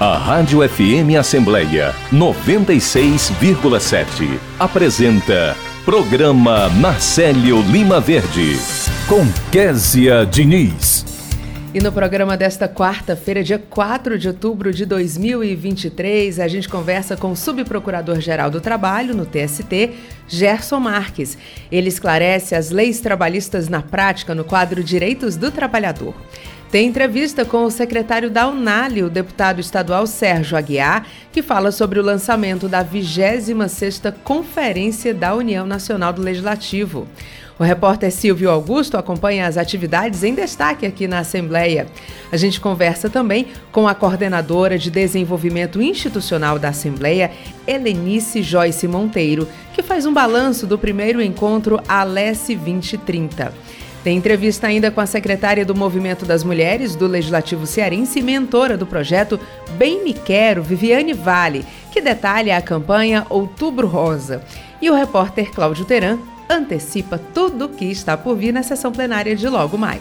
A Rádio FM Assembleia 96,7 apresenta Programa Marcelo Lima Verde com Késia Diniz. E no programa desta quarta-feira, dia 4 de outubro de 2023, a gente conversa com o subprocurador-geral do Trabalho no TST, Gerson Marques. Ele esclarece as leis trabalhistas na prática no quadro Direitos do Trabalhador. Tem entrevista com o secretário da Unali, o deputado estadual Sérgio Aguiar, que fala sobre o lançamento da 26ª Conferência da União Nacional do Legislativo. O repórter Silvio Augusto acompanha as atividades em destaque aqui na Assembleia. A gente conversa também com a coordenadora de desenvolvimento institucional da Assembleia, Helenice Joyce Monteiro, que faz um balanço do primeiro encontro Alesse 2030. Tem entrevista ainda com a secretária do Movimento das Mulheres do Legislativo Cearense e mentora do projeto Bem Me Quero, Viviane Vale, que detalha a campanha Outubro Rosa. E o repórter Cláudio Teran antecipa tudo o que está por vir na sessão plenária de logo mais.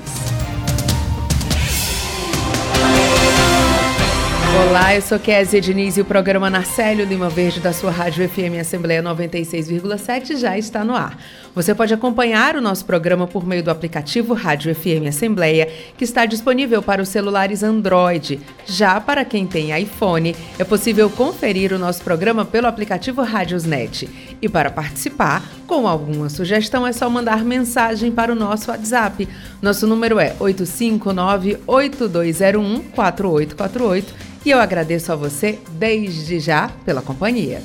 Olá, eu sou Kézia Diniz e o programa Narcélio Lima Verde da sua Rádio FM Assembleia 96,7 já está no ar. Você pode acompanhar o nosso programa por meio do aplicativo Rádio FM Assembleia, que está disponível para os celulares Android. Já para quem tem iPhone, é possível conferir o nosso programa pelo aplicativo Rádiosnet. E para participar, com alguma sugestão, é só mandar mensagem para o nosso WhatsApp. Nosso número é 859-8201-4848 e eu agradeço a você desde já pela companhia.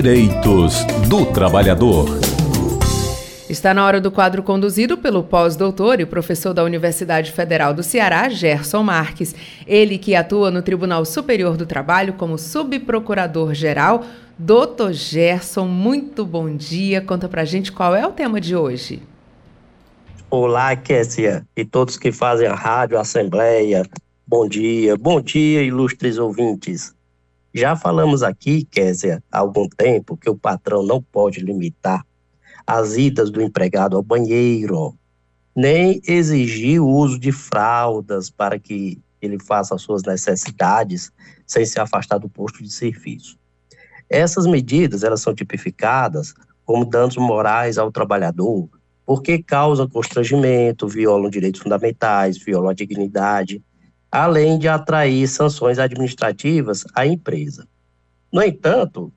Direitos do Trabalhador. Está na hora do quadro conduzido pelo pós-doutor e professor da Universidade Federal do Ceará, Gerson Marques. Ele que atua no Tribunal Superior do Trabalho como subprocurador-geral. Doutor Gerson, muito bom dia. Conta pra gente qual é o tema de hoje. Olá, Kessia, e todos que fazem a rádio, a Assembleia. Bom dia, bom dia, ilustres ouvintes. Já falamos aqui, Késia, há algum tempo, que o patrão não pode limitar as idas do empregado ao banheiro, nem exigir o uso de fraldas para que ele faça as suas necessidades sem se afastar do posto de serviço. Essas medidas, elas são tipificadas como danos morais ao trabalhador, porque causam constrangimento, violam direitos fundamentais, violam a dignidade, além de atrair sanções administrativas à empresa. No entanto,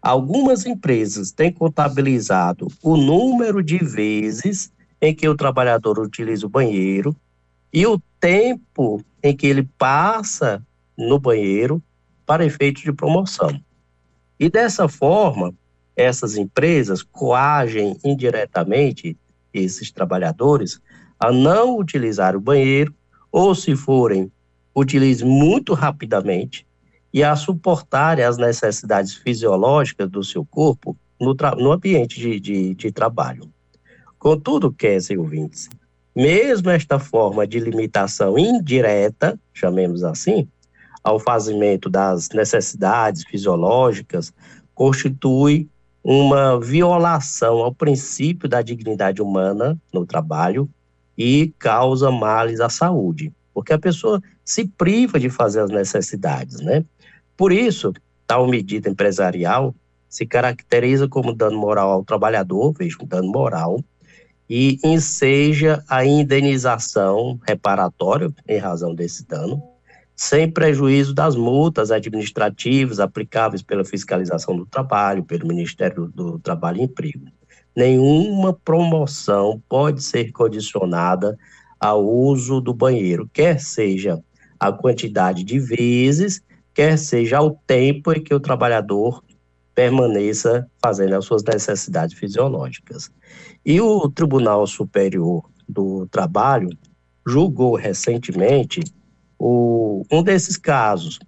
algumas empresas têm contabilizado o número de vezes em que o trabalhador utiliza o banheiro e o tempo em que ele passa no banheiro para efeito de promoção. E dessa forma, essas empresas coagem indiretamente esses trabalhadores a não utilizar o banheiro ou se forem, utilize muito rapidamente e a suportarem as necessidades fisiológicas do seu corpo no, no ambiente de, de, de, trabalho. Contudo, Kézia ouvintes, mesmo esta forma de limitação indireta, chamemos assim, ao fazimento das necessidades fisiológicas, constitui uma violação ao princípio da dignidade humana no trabalho e causa males à saúde, porque a pessoa se priva de fazer as necessidades, né? Por isso, tal medida empresarial se caracteriza como dano moral ao trabalhador, veja, dano moral, e enseja a indenização reparatória em razão desse dano, sem prejuízo das multas administrativas aplicáveis pela fiscalização do trabalho, pelo Ministério do Trabalho e Emprego nenhuma promoção pode ser condicionada ao uso do banheiro, quer seja a quantidade de vezes, quer seja o tempo em que o trabalhador permaneça fazendo as suas necessidades fisiológicas. E o Tribunal Superior do Trabalho julgou recentemente o, um desses casos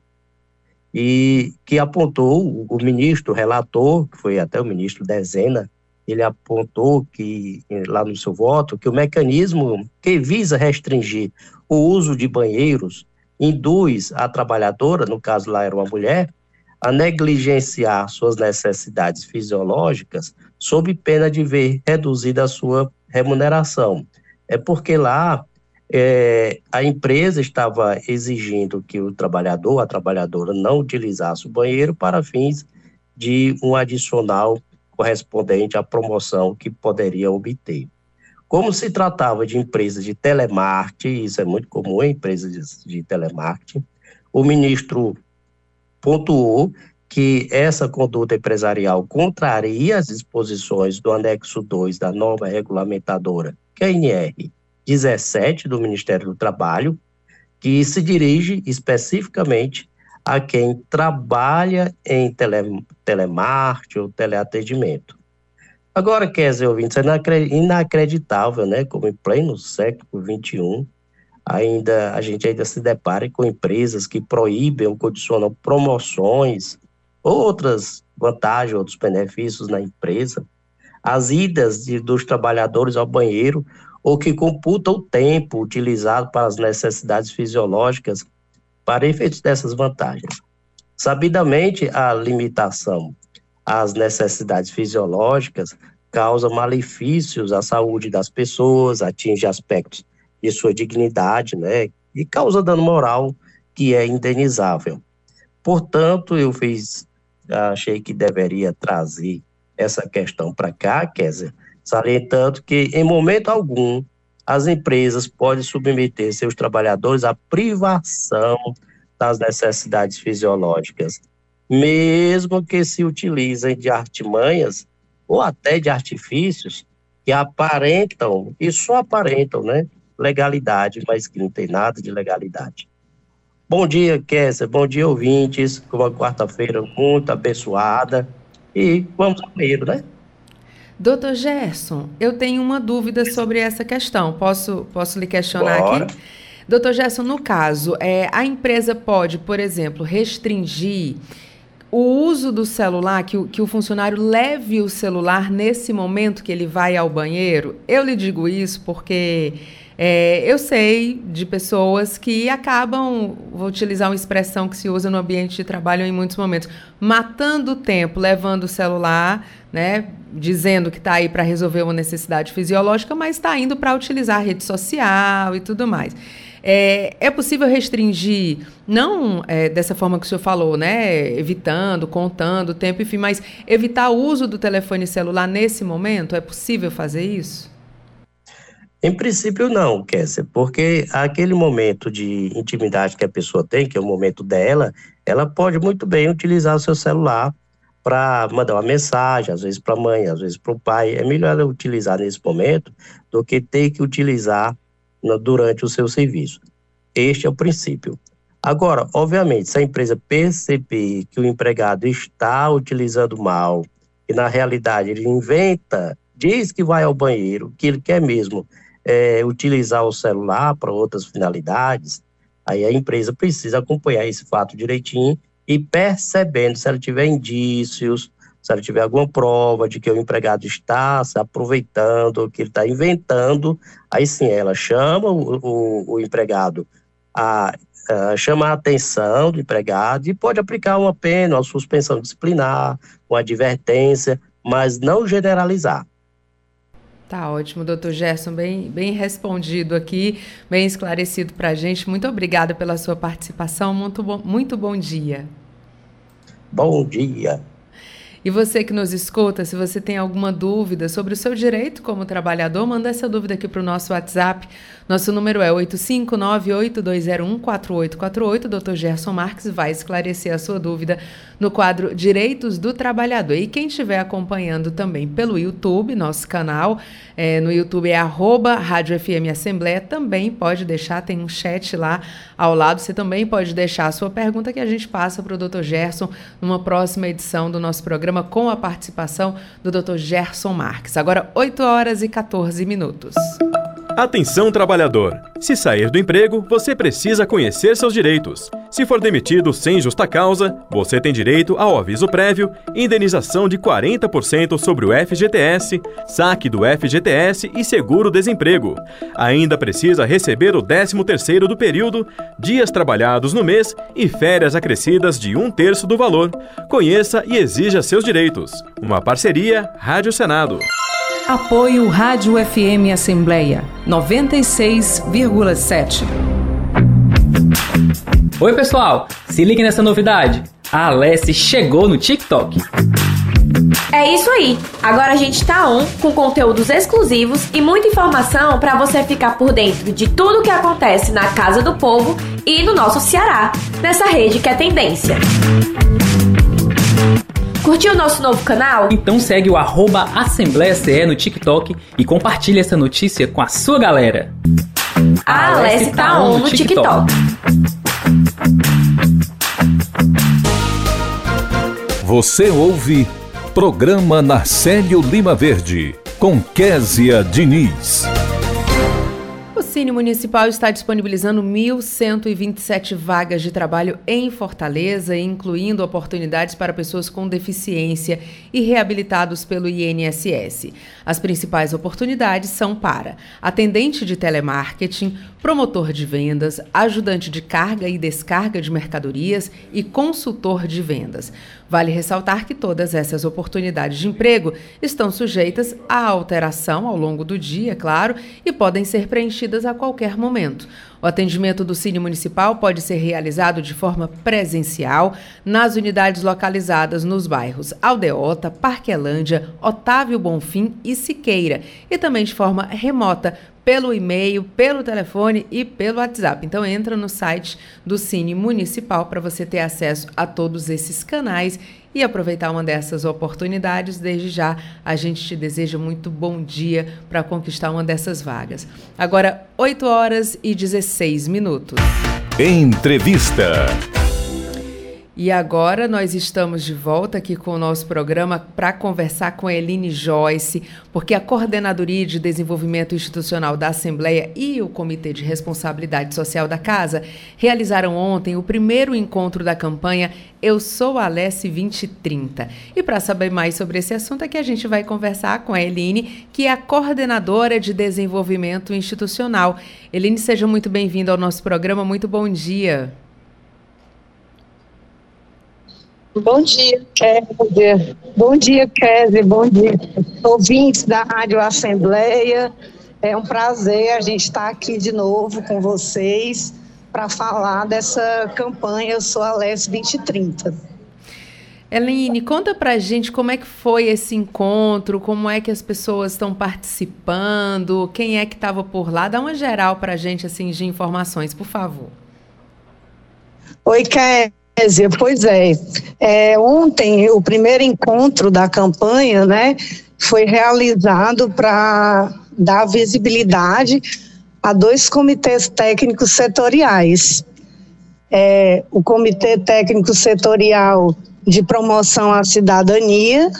e que apontou o ministro relator, que foi até o ministro Dezena, ele apontou que, eh, lá no seu voto, que o mecanismo que visa restringir o uso de banheiros induz a trabalhadora, no caso lá era uma mulher, a negligenciar suas necessidades fisiológicas sob pena de ver reduzida a sua remuneração. É porque lá é, a empresa estava exigindo que o trabalhador, a trabalhadora, não utilizasse o banheiro para fins de um adicional correspondente à promoção que poderia obter. Como se tratava de empresas de telemarketing, isso é muito comum em empresas de, telemarketing, o ministro pontuou que essa conduta empresarial contraria as disposições do anexo 2 da norma regulamentadora QNR 17 do Ministério do Trabalho, que se dirige especificamente a quem trabalha em tele, telemarketing ou teleatendimento. Agora, dizer, ouvintes, é inacreditável, né, como em pleno século XXI, ainda a gente ainda se depara com empresas que proíbem ou condicionam promoções, outras vantagens, outros benefícios na empresa, as idas de, dos trabalhadores ao banheiro, ou que computam o tempo utilizado para as necessidades fisiológicas para efeitos dessas vantagens. Sabidamente, a limitação às necessidades fisiológicas causa malefícios à saúde das pessoas, atinge aspectos de sua dignidade, né, e causa dano moral que é indenizável. Portanto, eu fiz achei que deveria trazer essa questão para cá, Kézia, salientando que, em momento algum, as empresas podem submeter seus trabalhadores à privação das necessidades fisiológicas, mesmo que se utilizem de artimanhas ou até de artifícios que aparentam, e só aparentam, né, legalidade, mas que não tem nada de legalidade. Bom dia, Kessia. Bom dia, ouvintes. Uma quarta-feira muito abençoada. E vamos ao né? Doutor Gerson, eu tenho uma dúvida sobre essa questão. Posso, posso lhe questionar Bora. aqui? Doutor Gerson, no caso, é, a empresa pode, por exemplo, restringir o uso do celular, que o, que o funcionário leve o celular nesse momento que ele vai ao banheiro? Eu lhe digo isso porque é, eu sei de pessoas que acabam, vou utilizar uma expressão que se usa no ambiente de trabalho em muitos momentos, matando o tempo, levando o celular, né, dizendo que está aí para resolver uma necessidade fisiológica, mas está indo para utilizar a rede social e tudo mais. É, é possível restringir, não é, dessa forma que o senhor falou, né? Evitando, contando o tempo, enfim, mas evitar o uso do telefone celular nesse momento? É possível fazer isso? Em princípio, não, Kessia, porque aquele momento de intimidade que a pessoa tem, que é o momento dela, ela pode muito bem utilizar o seu celular para mandar uma mensagem, às vezes para a mãe, às vezes para o pai. É melhor ela utilizar nesse momento do que ter que utilizar no, durante o seu serviço. Este é o princípio. Agora, obviamente, se a empresa perceber que o empregado está utilizando mal e na realidade ele inventa, diz que vai ao banheiro, que ele quer mesmo é, utilizar o celular para outras finalidades, aí a empresa precisa acompanhar esse fato direitinho e percebendo se ela tiver indícios, se ela tiver alguma prova de que o empregado está se aproveitando, que ele está inventando, aí sim ela chama o, o, o empregado a, a chama a atenção do empregado e pode aplicar uma pena, uma suspensão disciplinar, uma advertência, mas não generalizar. Tá ótimo, doutor Gerson, bem, bem respondido aqui, bem esclarecido para a gente. Muito obrigada pela sua participação, muito bom, muito bom dia. Bom dia. E você que nos escuta, se você tem alguma dúvida sobre o seu direito como trabalhador, manda essa dúvida aqui para o nosso WhatsApp. Nosso número é 85982014848. O Dr. Gerson Marques vai esclarecer a sua dúvida no quadro Direitos do Trabalhador. E quem estiver acompanhando também pelo YouTube, nosso canal, é, no YouTube é arroba Rádio FM Assembleia, também pode deixar, tem um chat lá ao lado. Você também pode deixar a sua pergunta que a gente passa para o Dr. Gerson numa próxima edição do nosso programa programa com a participação do Dr. Gerson Marques. Agora, 8 horas e 14 minutos. Atenção, trabalhador! Se sair do emprego, você precisa conhecer seus direitos. Se for demitido sem justa causa, você tem direito ao aviso prévio, indenização de 40% sobre o FGTS, saque do FGTS e seguro-desemprego. Ainda precisa receber o 13º do período, dias trabalhados no mês e férias acrescidas de um terço do valor. Conheça e exija seus direitos. Uma parceria Rádio Senado. Apoio Rádio FM Assembleia 96,7. Oi, pessoal! Se ligue nessa novidade. A Alessi chegou no TikTok. É isso aí. Agora a gente tá on com conteúdos exclusivos e muita informação para você ficar por dentro de tudo que acontece na Casa do Povo e no nosso Ceará, nessa rede que é tendência. Curtiu o nosso novo canal? Então segue o arroba Assembleia CE no TikTok e compartilhe essa notícia com a sua galera. A Alessi tá on no TikTok. Você ouve Programa Narcélio Lima Verde, com Késia Diniz. Cine Municipal está disponibilizando 1.127 vagas de trabalho em Fortaleza, incluindo oportunidades para pessoas com deficiência e reabilitados pelo INSS. As principais oportunidades são para atendente de telemarketing, promotor de vendas, ajudante de carga e descarga de mercadorias e consultor de vendas. Vale ressaltar que todas essas oportunidades de emprego estão sujeitas à alteração ao longo do dia, claro, e podem ser preenchidas a qualquer momento. O atendimento do Cine Municipal pode ser realizado de forma presencial nas unidades localizadas nos bairros Aldeota, Parquelândia, Otávio Bonfim e Siqueira, e também de forma remota pelo e-mail, pelo telefone e pelo WhatsApp. Então entra no site do Cine Municipal para você ter acesso a todos esses canais e aproveitar uma dessas oportunidades. Desde já, a gente te deseja muito bom dia para conquistar uma dessas vagas. Agora, 8 horas e 16 minutos. Entrevista. E agora nós estamos de volta aqui com o nosso programa para conversar com a Eline Joyce, porque a Coordenadoria de Desenvolvimento Institucional da Assembleia e o Comitê de Responsabilidade Social da Casa realizaram ontem o primeiro encontro da campanha Eu Sou Alesse 2030. E para saber mais sobre esse assunto é que a gente vai conversar com a Eline, que é a Coordenadora de Desenvolvimento Institucional. Eline, seja muito bem-vinda ao nosso programa. Muito bom dia. Bom dia, Kézia. Bom dia, Kézia. Bom dia, ouvintes da Rádio Assembleia. É um prazer a gente estar aqui de novo com vocês para falar dessa campanha Eu Sou a Les 2030. Eline, conta pra gente como é que foi esse encontro, como é que as pessoas estão participando, quem é que estava por lá. Dá uma geral pra gente, assim, de informações, por favor. Oi, Kézia. Pois é. é. Ontem, o primeiro encontro da campanha, né, foi realizado para dar visibilidade a dois comitês técnicos setoriais. É, o Comitê Técnico Setorial de Promoção à Cidadania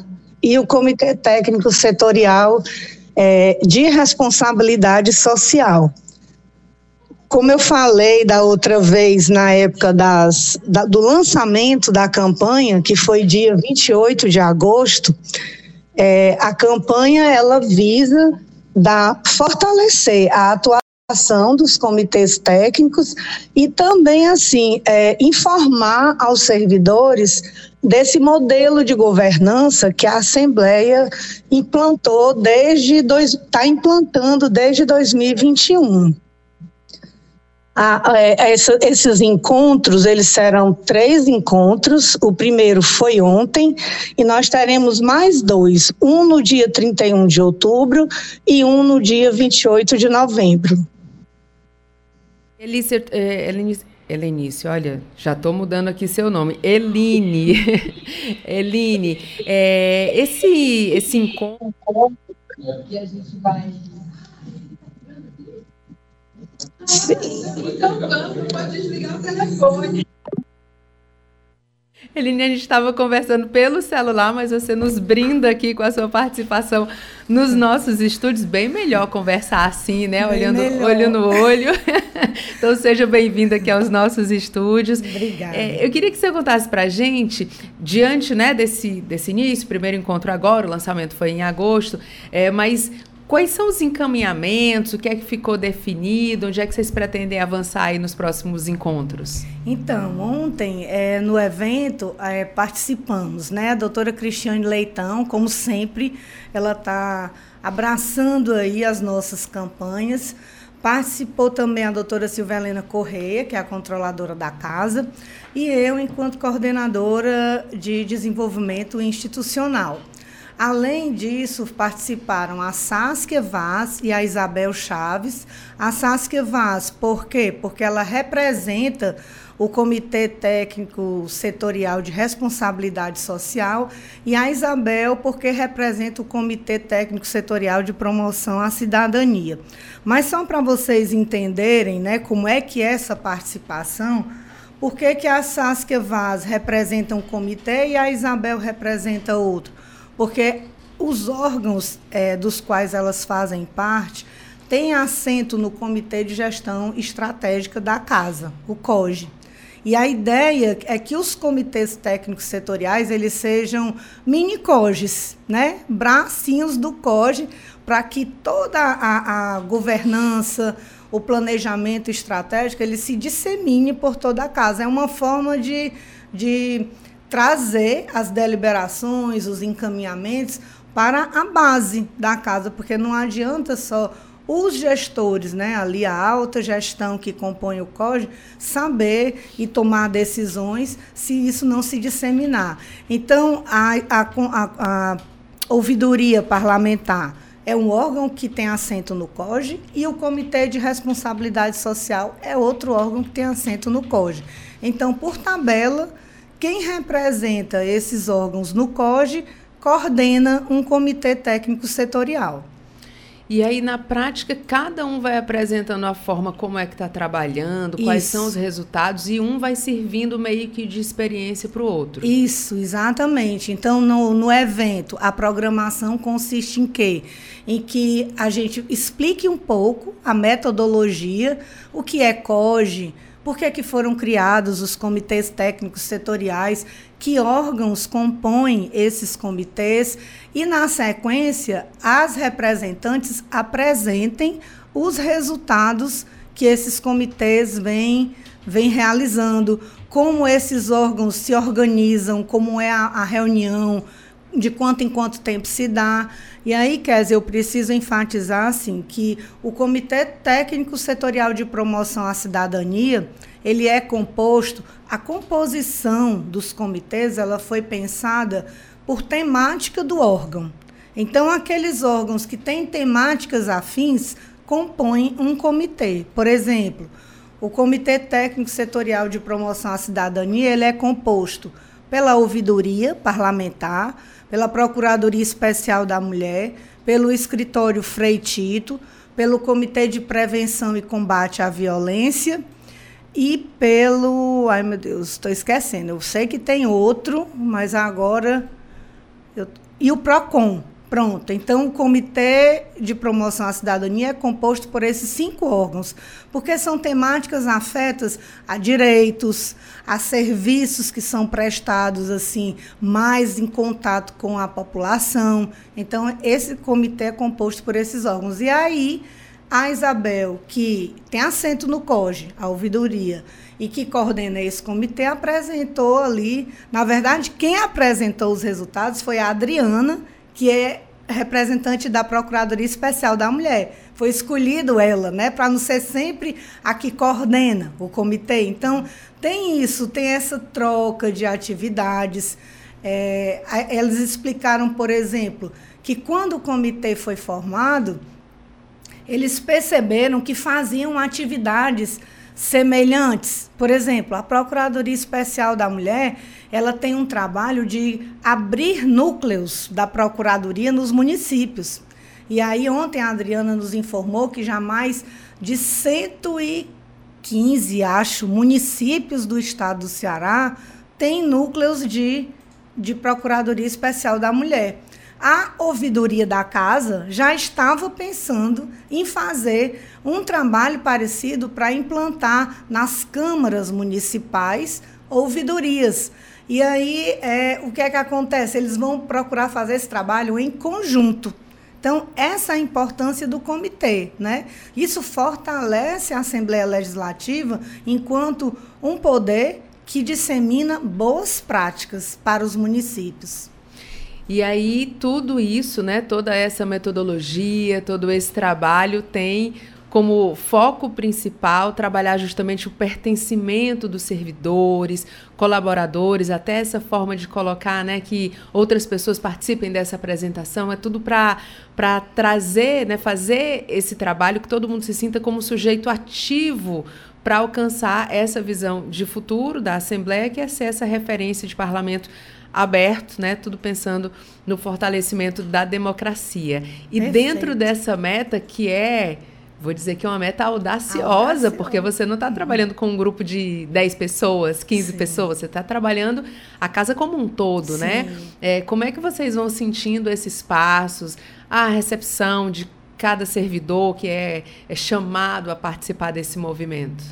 e o Comitê Técnico Setorial é, de Responsabilidade Social. Como eu falei da outra vez, na época das, da, do lançamento da campanha, que foi dia 28 de agosto, é, a campanha ela visa da, fortalecer a atuação dos comitês técnicos e também assim é, informar aos servidores desse modelo de governança que a Assembleia implantou desde está implantando desde 2021 a, a, é, essa, esses encontros, eles serão três encontros. O primeiro foi ontem e nós teremos mais dois, um no dia 31 de outubro e um no dia 28 de novembro. Elícia, é, Elenice, olha, já estou mudando aqui seu nome. Eline. Eline, é, esse, esse encontro que a gente vai Eline, a gente estava conversando pelo celular, mas você nos brinda aqui com a sua participação nos nossos estúdios. Bem melhor conversar assim, né? Bem Olhando melhor. olho no olho. então, seja bem-vindo aqui aos nossos estúdios. Obrigada. É, eu queria que você contasse para a gente, diante né, desse, desse início, primeiro encontro agora, o lançamento foi em agosto, é, mas quais são os encaminhamentos, o que é que ficou definido, onde é que vocês pretendem avançar aí nos próximos encontros? Então, ontem é, no evento é, participamos, né? A doutora Cristiane Leitão, como sempre, ela está abraçando aí as nossas campanhas. Participou também a doutora Silvelena Correia, que é a controladora da casa, e eu, enquanto coordenadora de desenvolvimento institucional. Além disso, participaram a Saskia Vaz e a Isabel Chaves. A Saskia Vaz, por quê? Porque ela representa o Comitê Técnico Setorial de Responsabilidade Social, e a Isabel, porque representa o Comitê Técnico Setorial de Promoção à Cidadania. Mas só para vocês entenderem né, como é que é essa participação, por que, que a Saskia Vaz representa um comitê e a Isabel representa outro? Porque os órgãos é, dos quais elas fazem parte têm assento no Comitê de Gestão Estratégica da Casa, o COGE. E a ideia é que os comitês técnicos setoriais eles sejam mini COGES, né? bracinhos do COGE, para que toda a, a governança, o planejamento estratégico, ele se dissemine por toda a casa. É uma forma de, de trazer as deliberações, os encaminhamentos para a base da casa, porque não adianta só os gestores, né, ali a alta gestão que compõe o COG, saber e tomar decisões se isso não se disseminar. Então, a, a, a, a ouvidoria parlamentar é um órgão que tem assento no COGE e o Comitê de Responsabilidade Social é outro órgão que tem assento no COGE. Então, por tabela, quem representa esses órgãos no COGE coordena um comitê técnico setorial. E aí, na prática, cada um vai apresentando a forma como é que está trabalhando, Isso. quais são os resultados, e um vai servindo meio que de experiência para o outro. Isso, exatamente. Então, no, no evento, a programação consiste em quê? Em que a gente explique um pouco a metodologia, o que é COGE, por que, que foram criados os comitês técnicos setoriais, que órgãos compõem esses comitês? E, na sequência, as representantes apresentem os resultados que esses comitês vêm, vêm realizando, como esses órgãos se organizam, como é a, a reunião, de quanto em quanto tempo se dá. E aí, Kézia, eu preciso enfatizar assim, que o Comitê Técnico Setorial de Promoção à Cidadania, ele é composto, a composição dos comitês, ela foi pensada por temática do órgão. Então, aqueles órgãos que têm temáticas afins compõem um comitê. Por exemplo, o Comitê Técnico Setorial de Promoção à Cidadania, ele é composto pela ouvidoria parlamentar, pela Procuradoria Especial da Mulher, pelo Escritório Frei Tito, pelo Comitê de Prevenção e Combate à Violência e pelo. Ai, meu Deus, estou esquecendo. Eu sei que tem outro, mas agora. Eu, e o PROCON, Pronto, então o Comitê de Promoção à Cidadania é composto por esses cinco órgãos, porque são temáticas afetas a direitos, a serviços que são prestados assim mais em contato com a população. Então esse comitê é composto por esses órgãos. E aí a Isabel, que tem assento no COGE, a ouvidoria, e que coordena esse comitê, apresentou ali, na verdade, quem apresentou os resultados foi a Adriana, que é representante da Procuradoria Especial da Mulher. Foi escolhido ela, né, para não ser sempre a que coordena o comitê. Então, tem isso, tem essa troca de atividades. É, eles explicaram, por exemplo, que quando o comitê foi formado, eles perceberam que faziam atividades semelhantes. Por exemplo, a Procuradoria Especial da Mulher, ela tem um trabalho de abrir núcleos da Procuradoria nos municípios. E aí ontem a Adriana nos informou que já mais de 115, acho, municípios do estado do Ceará têm núcleos de, de Procuradoria Especial da Mulher a ouvidoria da casa já estava pensando em fazer um trabalho parecido para implantar nas câmaras municipais ouvidorias. E aí, é, o que é que acontece? Eles vão procurar fazer esse trabalho em conjunto. Então, essa é a importância do comitê, né? Isso fortalece a Assembleia Legislativa enquanto um poder que dissemina boas práticas para os municípios. E aí tudo isso, né, toda essa metodologia, todo esse trabalho tem como foco principal trabalhar justamente o pertencimento dos servidores, colaboradores, até essa forma de colocar, né, que outras pessoas participem dessa apresentação, é tudo para trazer, né, fazer esse trabalho que todo mundo se sinta como sujeito ativo para alcançar essa visão de futuro da Assembleia, que é ser essa referência de parlamento aberto, né? Tudo pensando no fortalecimento da democracia. E Perfeito. dentro dessa meta que é Vou dizer que é uma meta audaciosa, audaciosa. porque você não está trabalhando com um grupo de 10 pessoas, 15 Sim. pessoas, você está trabalhando a casa como um todo, né? Sim. né? É, como é que vocês vão sentindo esses passos, a recepção de cada servidor que é, é chamado a participar desse movimento?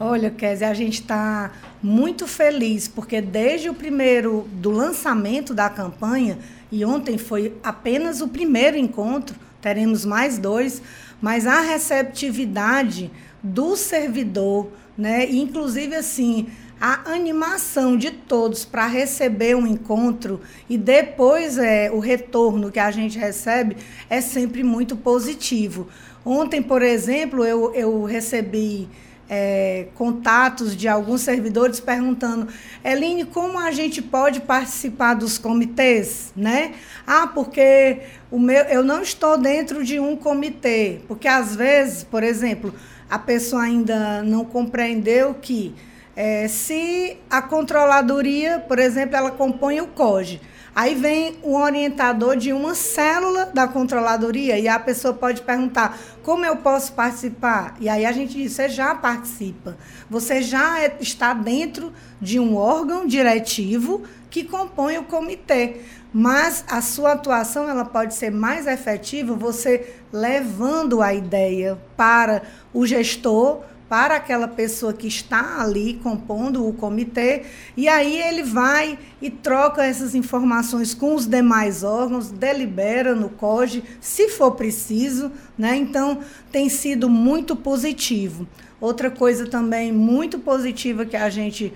Olha, Kézia, a gente está muito feliz, porque desde o primeiro do lançamento da campanha, e ontem foi apenas o primeiro encontro, teremos mais dois, mas a receptividade do servidor, né, inclusive assim, a animação de todos para receber um encontro e depois é, o retorno que a gente recebe é sempre muito positivo. Ontem, por exemplo, eu, eu recebi é, contatos de alguns servidores perguntando, Eline, como a gente pode participar dos comitês, né? Ah, porque o meu, eu não estou dentro de um comitê, porque às vezes, por exemplo, a pessoa ainda não compreendeu que é, se a controladoria, por exemplo, ela compõe o COGE, Aí vem um orientador de uma célula da controladoria e a pessoa pode perguntar: como eu posso participar? E aí a gente diz: você já participa. Você já é, está dentro de um órgão diretivo que compõe o comitê. Mas a sua atuação ela pode ser mais efetiva você levando a ideia para o gestor para aquela pessoa que está ali compondo o comitê, e aí ele vai e troca essas informações com os demais órgãos, delibera no COGE, se for preciso, né? Então tem sido muito positivo. Outra coisa também muito positiva que a gente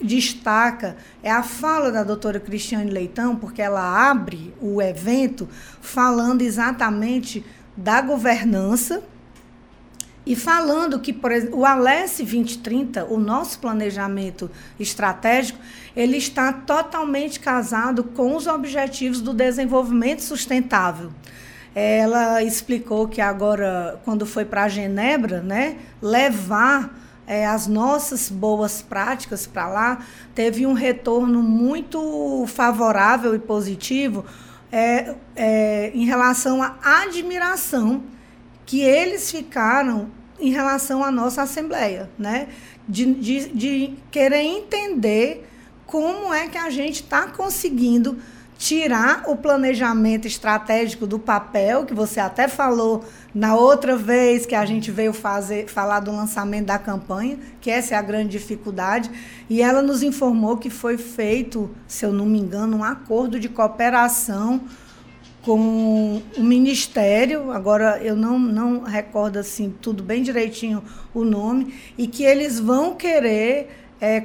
destaca é a fala da doutora Cristiane Leitão, porque ela abre o evento falando exatamente da governança, e falando que, por exemplo, o Alesse 2030, o nosso planejamento estratégico, ele está totalmente casado com os objetivos do desenvolvimento sustentável. Ela explicou que agora, quando foi para Genebra, né, levar é, as nossas boas práticas para lá, teve um retorno muito favorável e positivo é, é, em relação à admiração que eles ficaram em relação à nossa Assembleia, né? De, de, de querer entender como é que a gente está conseguindo tirar o planejamento estratégico do papel, que você até falou na outra vez que a gente veio fazer, falar do lançamento da campanha, que essa é a grande dificuldade, e ela nos informou que foi feito, se eu não me engano, um acordo de cooperação com o ministério, agora eu não, não recordo assim tudo bem direitinho o nome, e que eles vão querer é,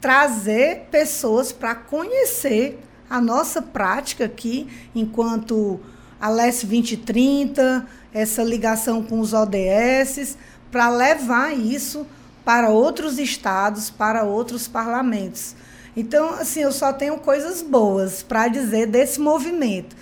trazer pessoas para conhecer a nossa prática aqui, enquanto a LES 2030, essa ligação com os ODS, para levar isso para outros estados, para outros parlamentos. Então, assim, eu só tenho coisas boas para dizer desse movimento.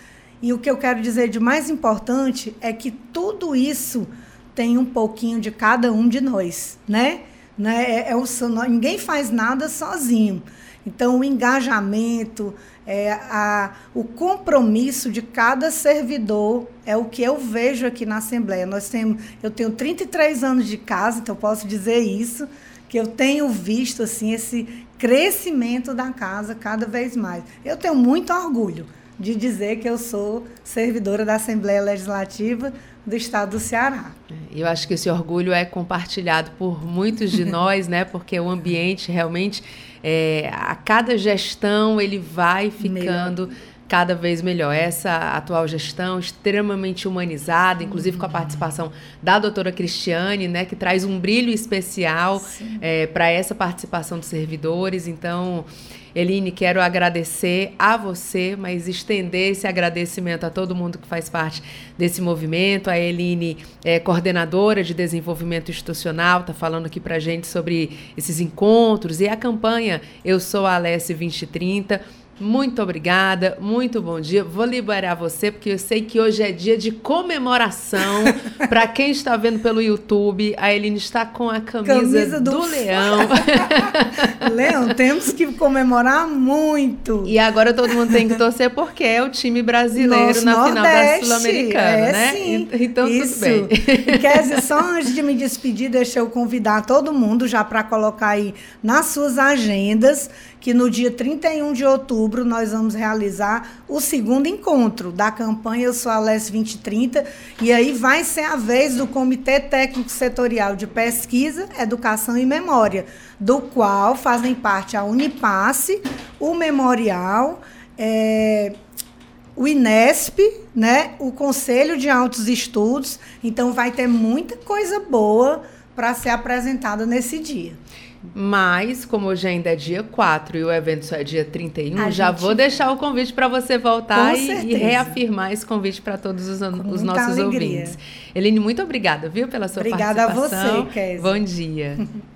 E o que eu quero dizer de mais importante é que tudo isso tem um pouquinho de cada um de nós, né? né? É, é o, ninguém faz nada sozinho. Então, o engajamento, é, a, o compromisso de cada servidor é o que eu vejo aqui na Assembleia. Nós temos, eu tenho 33 anos de casa, então posso dizer isso, que eu tenho visto assim esse crescimento da casa cada vez mais. Eu tenho muito orgulho de dizer que eu sou servidora da Assembleia Legislativa do Estado do Ceará. É, eu acho que esse orgulho é compartilhado por muitos de nós, né? Porque o ambiente realmente, é, a cada gestão, ele vai ficando Melhor cada vez melhor. Essa atual gestão extremamente humanizada, inclusive com a participação da doutora Cristiane, né, que traz um brilho especial é, para essa participação dos servidores. Então, Eline, quero agradecer a você, mas estender esse agradecimento a todo mundo que faz parte desse movimento. A Eline é coordenadora de desenvolvimento institucional, está falando aqui para gente sobre esses encontros e a campanha Eu Sou a Alessi 2030 muito obrigada, muito bom dia. Vou liberar você, porque eu sei que hoje é dia de comemoração. Para quem está vendo pelo YouTube, a Eline está com a camisa, camisa do... do leão. leão, temos que comemorar muito. E agora todo mundo tem que torcer, porque é o time brasileiro Nosso na Nordeste, final da Sul-Americana, é, né? Sim. Então, Isso. tudo bem. Kézia, só antes de me despedir, deixa eu convidar todo mundo já para colocar aí nas suas agendas que no dia 31 de outubro nós vamos realizar o segundo encontro da campanha Eu Sou a LES 2030 e aí vai ser a vez do Comitê Técnico Setorial de Pesquisa, Educação e Memória, do qual fazem parte a Unipasse, o Memorial, é, o INESP, né, o Conselho de Altos Estudos. Então vai ter muita coisa boa para ser apresentada nesse dia. Mas, como hoje ainda é dia 4 e o evento só é dia 31, A já gente... vou deixar o convite para você voltar e, e, reafirmar esse convite para todos os, os nossos alegria. ouvintes. Eline, muito obrigada, viu, pela sua obrigada participação. Obrigada a você, Kézia. Bom dia.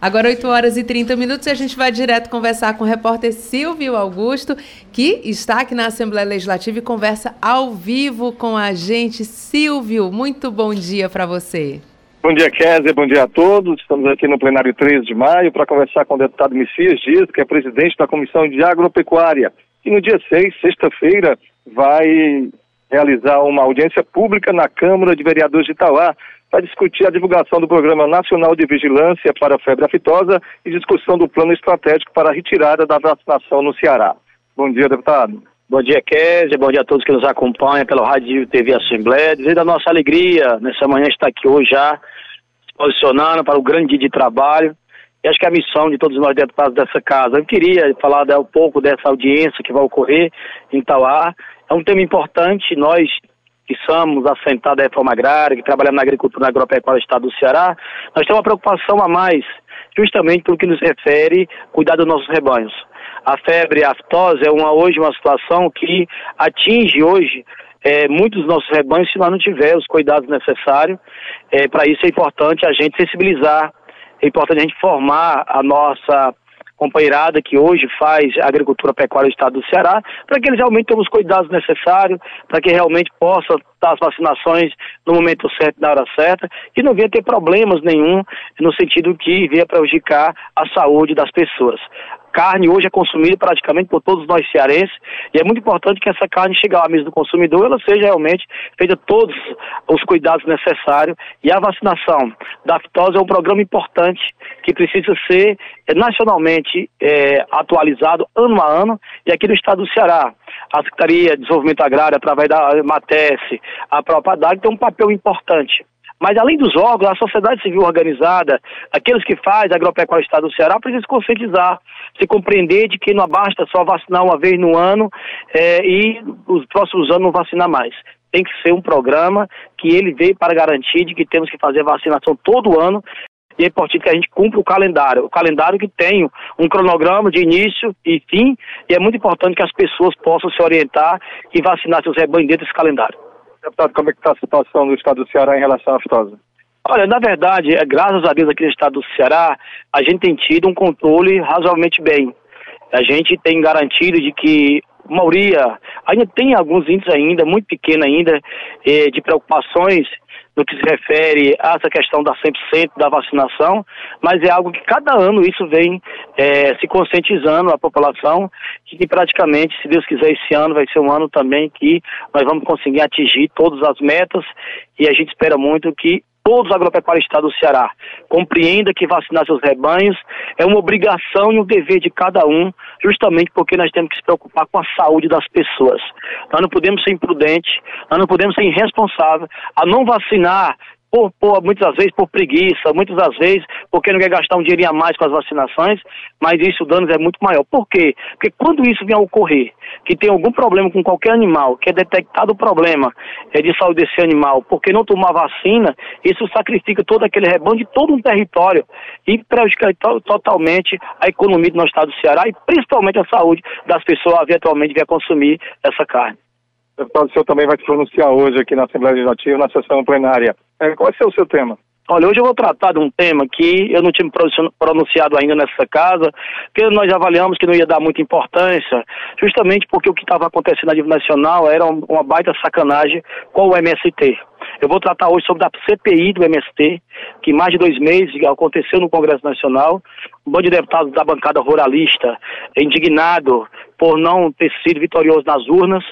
Agora, 8 horas e 30 minutos, e a gente vai direto conversar com o repórter Silvio Augusto, que está aqui na Assembleia Legislativa e conversa ao vivo com a gente. Silvio, muito bom dia para você. Bom dia, Kézia. Bom dia a todos. Estamos aqui no plenário 13 de maio para conversar com o deputado Messias Dias, que é presidente da Comissão de Agropecuária. E no dia 6, sexta-feira, vai realizar uma audiência pública na Câmara de Vereadores de Itauá para discutir a divulgação do Programa Nacional de Vigilância para a Febre Aftosa e discussão do plano estratégico para a retirada da vacinação no Ceará. Bom dia, deputado. Bom dia, Kézia. Bom dia a todos que nos acompanham pela Rádio TV Assembleia. Dizer da nossa alegria nessa manhã estar aqui hoje já, se posicionando para o grande dia de trabalho. E acho que é a missão de todos nós deputados dessa casa. Eu queria falar um pouco dessa audiência que vai ocorrer em Tauá. É um tema importante. Nós que somos assentados à reforma agrária, que trabalhamos na agricultura na agropecuária do estado do Ceará, nós temos uma preocupação a mais, justamente pelo que nos refere cuidar dos nossos rebanhos. A febre aftose é uma, hoje uma situação que atinge hoje é, muitos dos nossos rebanhos se nós não tivermos os cuidados necessários. É, Para isso é importante a gente sensibilizar, é importante a gente formar a nossa companheirada que hoje faz agricultura pecuária do estado do Ceará, para que eles realmente tenham os cuidados necessários, para que realmente possa dar as vacinações no momento certo, na hora certa, e não venha ter problemas nenhum no sentido que venha prejudicar a saúde das pessoas carne hoje é consumida praticamente por todos nós cearenses e é muito importante que essa carne chegue à mesa do consumidor, ela seja realmente feita todos os cuidados necessários e a vacinação da aftosa é um programa importante que precisa ser é, nacionalmente é, atualizado ano a ano e aqui no estado do Ceará a Secretaria de Desenvolvimento Agrário, através da MATES, a própria DAG, tem um papel importante. Mas além dos órgãos, a sociedade civil organizada, aqueles que fazem agropecuária do Estado do Ceará, precisam se conscientizar, se compreender de que não basta só vacinar uma vez no ano é, e os próximos anos não vacinar mais. Tem que ser um programa que ele veio para garantir de que temos que fazer vacinação todo ano e é importante que a gente cumpra o calendário. O calendário que tem um cronograma de início e fim, e é muito importante que as pessoas possam se orientar e vacinar seus rebanhos dentro desse calendário. Deputado, como é que está a situação do estado do Ceará em relação à aftosa? Olha, na verdade, é, graças a Deus aqui no estado do Ceará, a gente tem tido um controle razoavelmente bem. A gente tem garantido de que a maioria, ainda tem alguns índices ainda, muito pequeno ainda, eh, de preocupações no que se refere a essa questão da 100% da vacinação, mas é algo que cada ano isso vem é, se conscientizando a população que praticamente, se Deus quiser, esse ano vai ser um ano também que nós vamos conseguir atingir todas as metas e a gente espera muito que todos os agropecuários do estado do Ceará compreenda que vacinar seus rebanhos é uma obrigação e um dever de cada um, justamente porque nós temos que se preocupar com a saúde das pessoas. Nós não podemos ser imprudentes, nós não podemos ser irresponsáveis a não vacinar por, por, muitas vezes por preguiça, muitas das vezes porque não quer gastar um dinheirinho a mais com as vacinações, mas isso o dano é muito maior. Por quê? Porque quando isso vier a ocorrer, que tem algum problema com qualquer animal, que é detectado o problema é de saúde desse animal, porque não tomar vacina, isso sacrifica todo aquele rebanho de todo um território e prejudica totalmente a economia do nosso estado do Ceará e principalmente a saúde das pessoas eventualmente que consumir essa carne. Deputado, o senhor também vai se pronunciar hoje aqui na Assembleia Legislativa, na sessão plenária. É, qual ser o seu tema? Olha, hoje eu vou tratar de um tema que eu não tinha pronunciado ainda nessa casa, porque nós avaliamos que não ia dar muita importância, justamente porque o que estava acontecendo a nível nacional era uma baita sacanagem com o MST. Eu vou tratar hoje sobre a CPI do MST, que mais de dois meses aconteceu no Congresso Nacional. Um bando de deputados da bancada ruralista, indignado por não ter sido vitorioso nas urnas,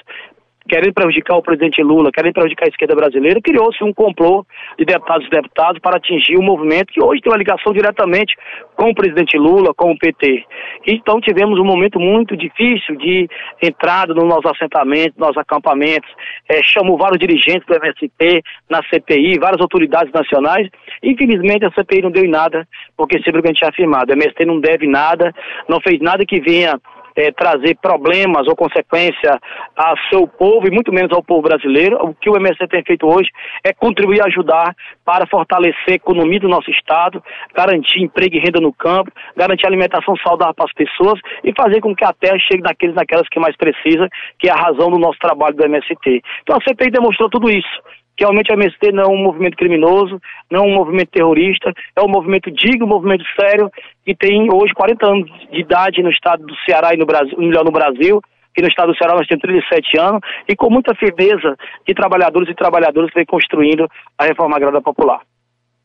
querendo prejudicar o presidente Lula, querendo prejudicar a esquerda brasileira, criou-se um complô de deputados e deputados para atingir um movimento que hoje tem uma ligação diretamente com o presidente Lula, com o PT. Então tivemos um momento muito difícil de entrada nos nossos assentamentos, nos acampamentos, é, chamou vários dirigentes do MST na CPI, várias autoridades nacionais. Infelizmente a CPI não deu em nada, porque sempre o que a gente tinha afirmado, o MST não deve nada, não fez nada que venha é, trazer problemas ou consequência ao seu povo e muito menos ao povo brasileiro. O que o MST tem feito hoje é contribuir e ajudar para fortalecer a economia do nosso Estado, garantir emprego e renda no campo, garantir alimentação saudável para as pessoas e fazer com que a terra chegue naqueles naquelas que mais precisa, que é a razão do nosso trabalho do MST. Então a CPI demonstrou tudo isso que realmente o MST não é um movimento criminoso, não é um movimento terrorista, é um movimento digno, um movimento sério, que tem hoje 40 anos de idade no estado do Ceará e no Brasil, melhor no Brasil, que no estado do Ceará nós temos 37 anos, e com muita firmeza de trabalhadores e trabalhadoras vem construindo a reforma agrária popular.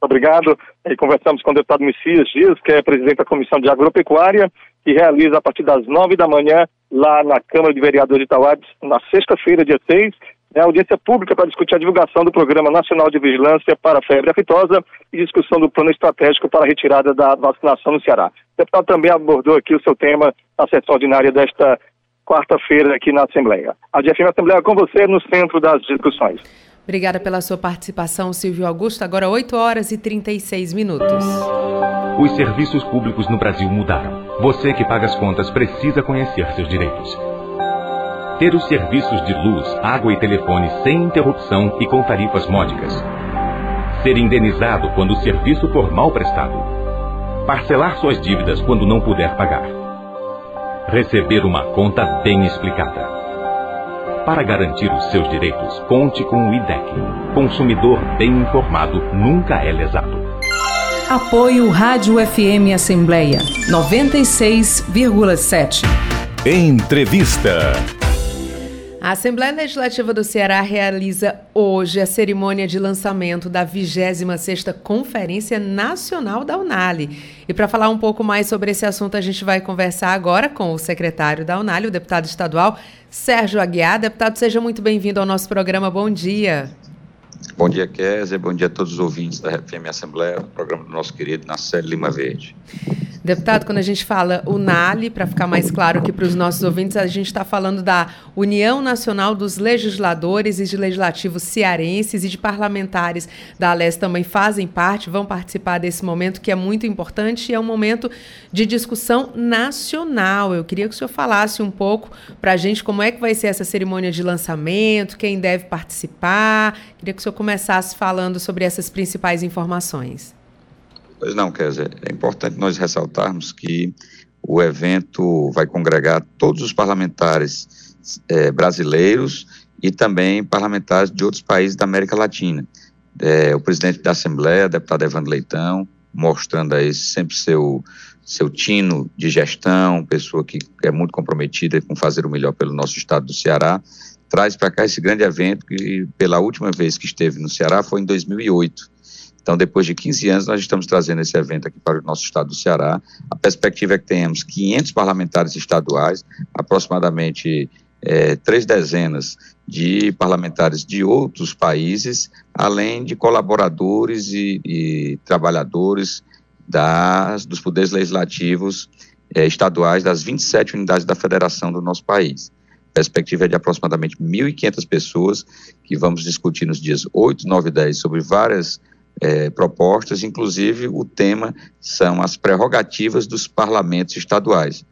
Obrigado. E conversamos com o deputado Messias Dias, que é presidente da Comissão de Agropecuária, que realiza a partir das nove da manhã, lá na Câmara de Vereadores de Itauades, na sexta-feira, dia 6, é a audiência pública para discutir a divulgação do Programa Nacional de Vigilância para a Febre Aftosa e discussão do plano estratégico para a retirada da vacinação no Ceará. O deputado também abordou aqui o seu tema na sessão ordinária desta quarta-feira aqui na Assembleia. A DFM Assembleia com você no centro das discussões. Obrigada pela sua participação, Silvio Augusto. Agora 8 horas e 36 minutos. Os serviços públicos no Brasil mudaram. Você que paga as contas precisa conhecer seus direitos ter os serviços de luz, água e telefone sem interrupção e com tarifas módicas. Ser indenizado quando o serviço for mal prestado. Parcelar suas dívidas quando não puder pagar. Receber uma conta bem explicada. Para garantir os seus direitos, conte com o IDEC. Consumidor bem informado nunca é lesado. Apoio Rádio FM Assembleia 96,7. Entrevista. A Assembleia Legislativa do Ceará realiza hoje a cerimônia de lançamento da 26ª Conferência Nacional da Unali. E para falar um pouco mais sobre esse assunto, a gente vai conversar agora com o secretário da Unali, o deputado estadual Sérgio Aguiar. Deputado, seja muito bem-vindo ao nosso programa. Bom dia. Bom dia, Kézia. Bom dia a todos os ouvintes da FM Assembleia, programa do nosso querido Nacélio Lima Verde. Deputado, quando a gente fala o NALI, para ficar mais claro aqui para os nossos ouvintes, a gente está falando da União Nacional dos Legisladores e de Legislativos Cearenses e de parlamentares da ALES também fazem parte, vão participar desse momento que é muito importante e é um momento de discussão nacional. Eu queria que o senhor falasse um pouco para a gente como é que vai ser essa cerimônia de lançamento, quem deve participar. Queria que o senhor começasse falando sobre essas principais informações. Pois não, dizer, é importante nós ressaltarmos que o evento vai congregar todos os parlamentares é, brasileiros e também parlamentares de outros países da América Latina. É, o presidente da Assembleia, deputado Evandro Leitão, mostrando aí sempre seu, seu tino de gestão, pessoa que é muito comprometida com fazer o melhor pelo nosso estado do Ceará, traz para cá esse grande evento que pela última vez que esteve no Ceará foi em 2008. Então, depois de 15 anos, nós estamos trazendo esse evento aqui para o nosso estado do Ceará. A perspectiva é que tenhamos 500 parlamentares estaduais, aproximadamente é, três dezenas de parlamentares de outros países, além de colaboradores e, e trabalhadores das, dos poderes legislativos é, estaduais das 27 unidades da federação do nosso país. Perspectiva é de aproximadamente 1.500 pessoas que vamos discutir nos dias 8, 9 e 10 sobre várias é, propostas, inclusive o tema são as prerrogativas dos parlamentos estaduais.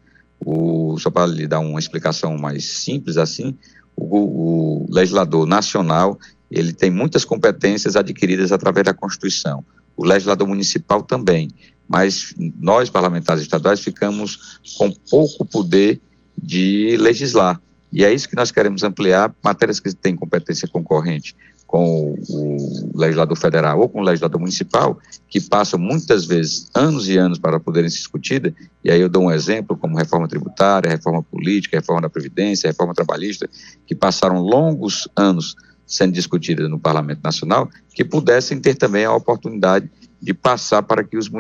O, só para lhe dar uma explicação mais simples assim, o, o legislador nacional ele tem muitas competências adquiridas através da Constituição. O legislador municipal também, mas nós parlamentares estaduais ficamos com pouco poder de legislar. E é isso que nós queremos ampliar, matérias que têm competência concorrente com o legislador federal ou com o legislador municipal, que passam muitas vezes anos e anos para poderem ser discutidas, e aí eu dou um exemplo, como reforma tributária, reforma política, reforma da Previdência, reforma trabalhista, que passaram longos anos sendo discutidas no Parlamento Nacional, que pudessem ter também a oportunidade de passar para que os,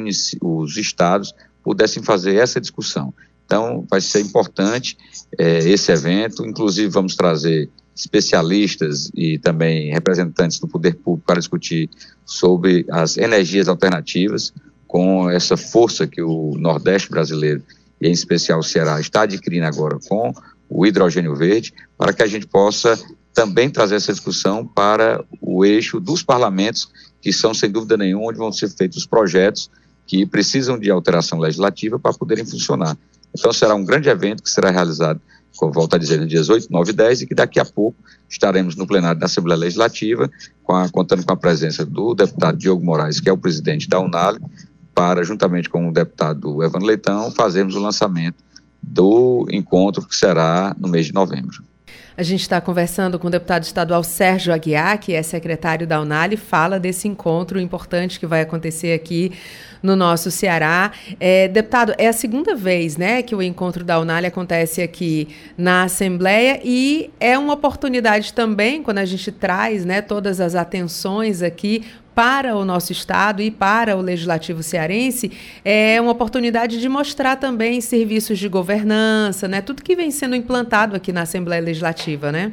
os estados pudessem fazer essa discussão. Então, vai ser importante é, esse evento, inclusive vamos trazer especialistas e também representantes do poder público para discutir sobre as energias alternativas, com essa força que o Nordeste brasileiro, e em especial o Ceará, está adquirindo agora com o hidrogênio verde, para que a gente possa também trazer essa discussão para o eixo dos parlamentos, que são, sem dúvida nenhuma, onde vão ser feitos os projetos que precisam de alteração legislativa para poderem funcionar. Então, será um grande evento que será realizado como volto a dizer, nos dias 8, 9 e 10, e que daqui a pouco estaremos no plenário da Assembleia Legislativa, com a, contando com a presença do deputado Diogo Moraes, que é o presidente da Unale, para, juntamente com o deputado Evandro Leitão, fazermos o lançamento do encontro que será no mês de novembro. A gente está conversando com o deputado estadual Sérgio Aguiar, que é secretário da Unale, fala desse encontro importante que vai acontecer aqui no nosso Ceará. É, deputado, é a segunda vez né, que o encontro da Unale acontece aqui na Assembleia e é uma oportunidade também, quando a gente traz né, todas as atenções aqui para o nosso estado e para o legislativo cearense é uma oportunidade de mostrar também serviços de governança, né? Tudo que vem sendo implantado aqui na Assembleia Legislativa, né?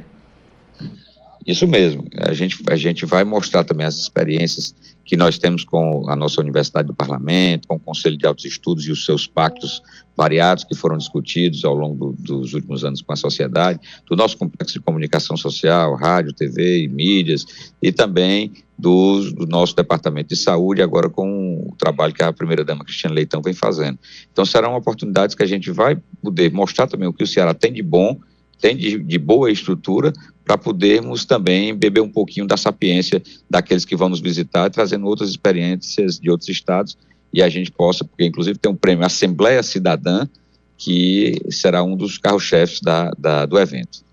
Isso mesmo. A gente, a gente vai mostrar também as experiências que nós temos com a nossa Universidade do Parlamento, com o Conselho de Altos Estudos e os seus pactos variados que foram discutidos ao longo do, dos últimos anos com a sociedade, do nosso complexo de comunicação social, rádio, TV e mídias, e também do, do nosso Departamento de Saúde, agora com o trabalho que a primeira-dama Cristiane Leitão vem fazendo. Então, serão oportunidades que a gente vai poder mostrar também o que o Ceará tem de bom, tem de, de boa estrutura para podermos também beber um pouquinho da sapiência daqueles que vão nos visitar, trazendo outras experiências de outros estados e a gente possa, porque inclusive tem um prêmio Assembleia Cidadã, que será um dos carro-chefes da, da, do evento.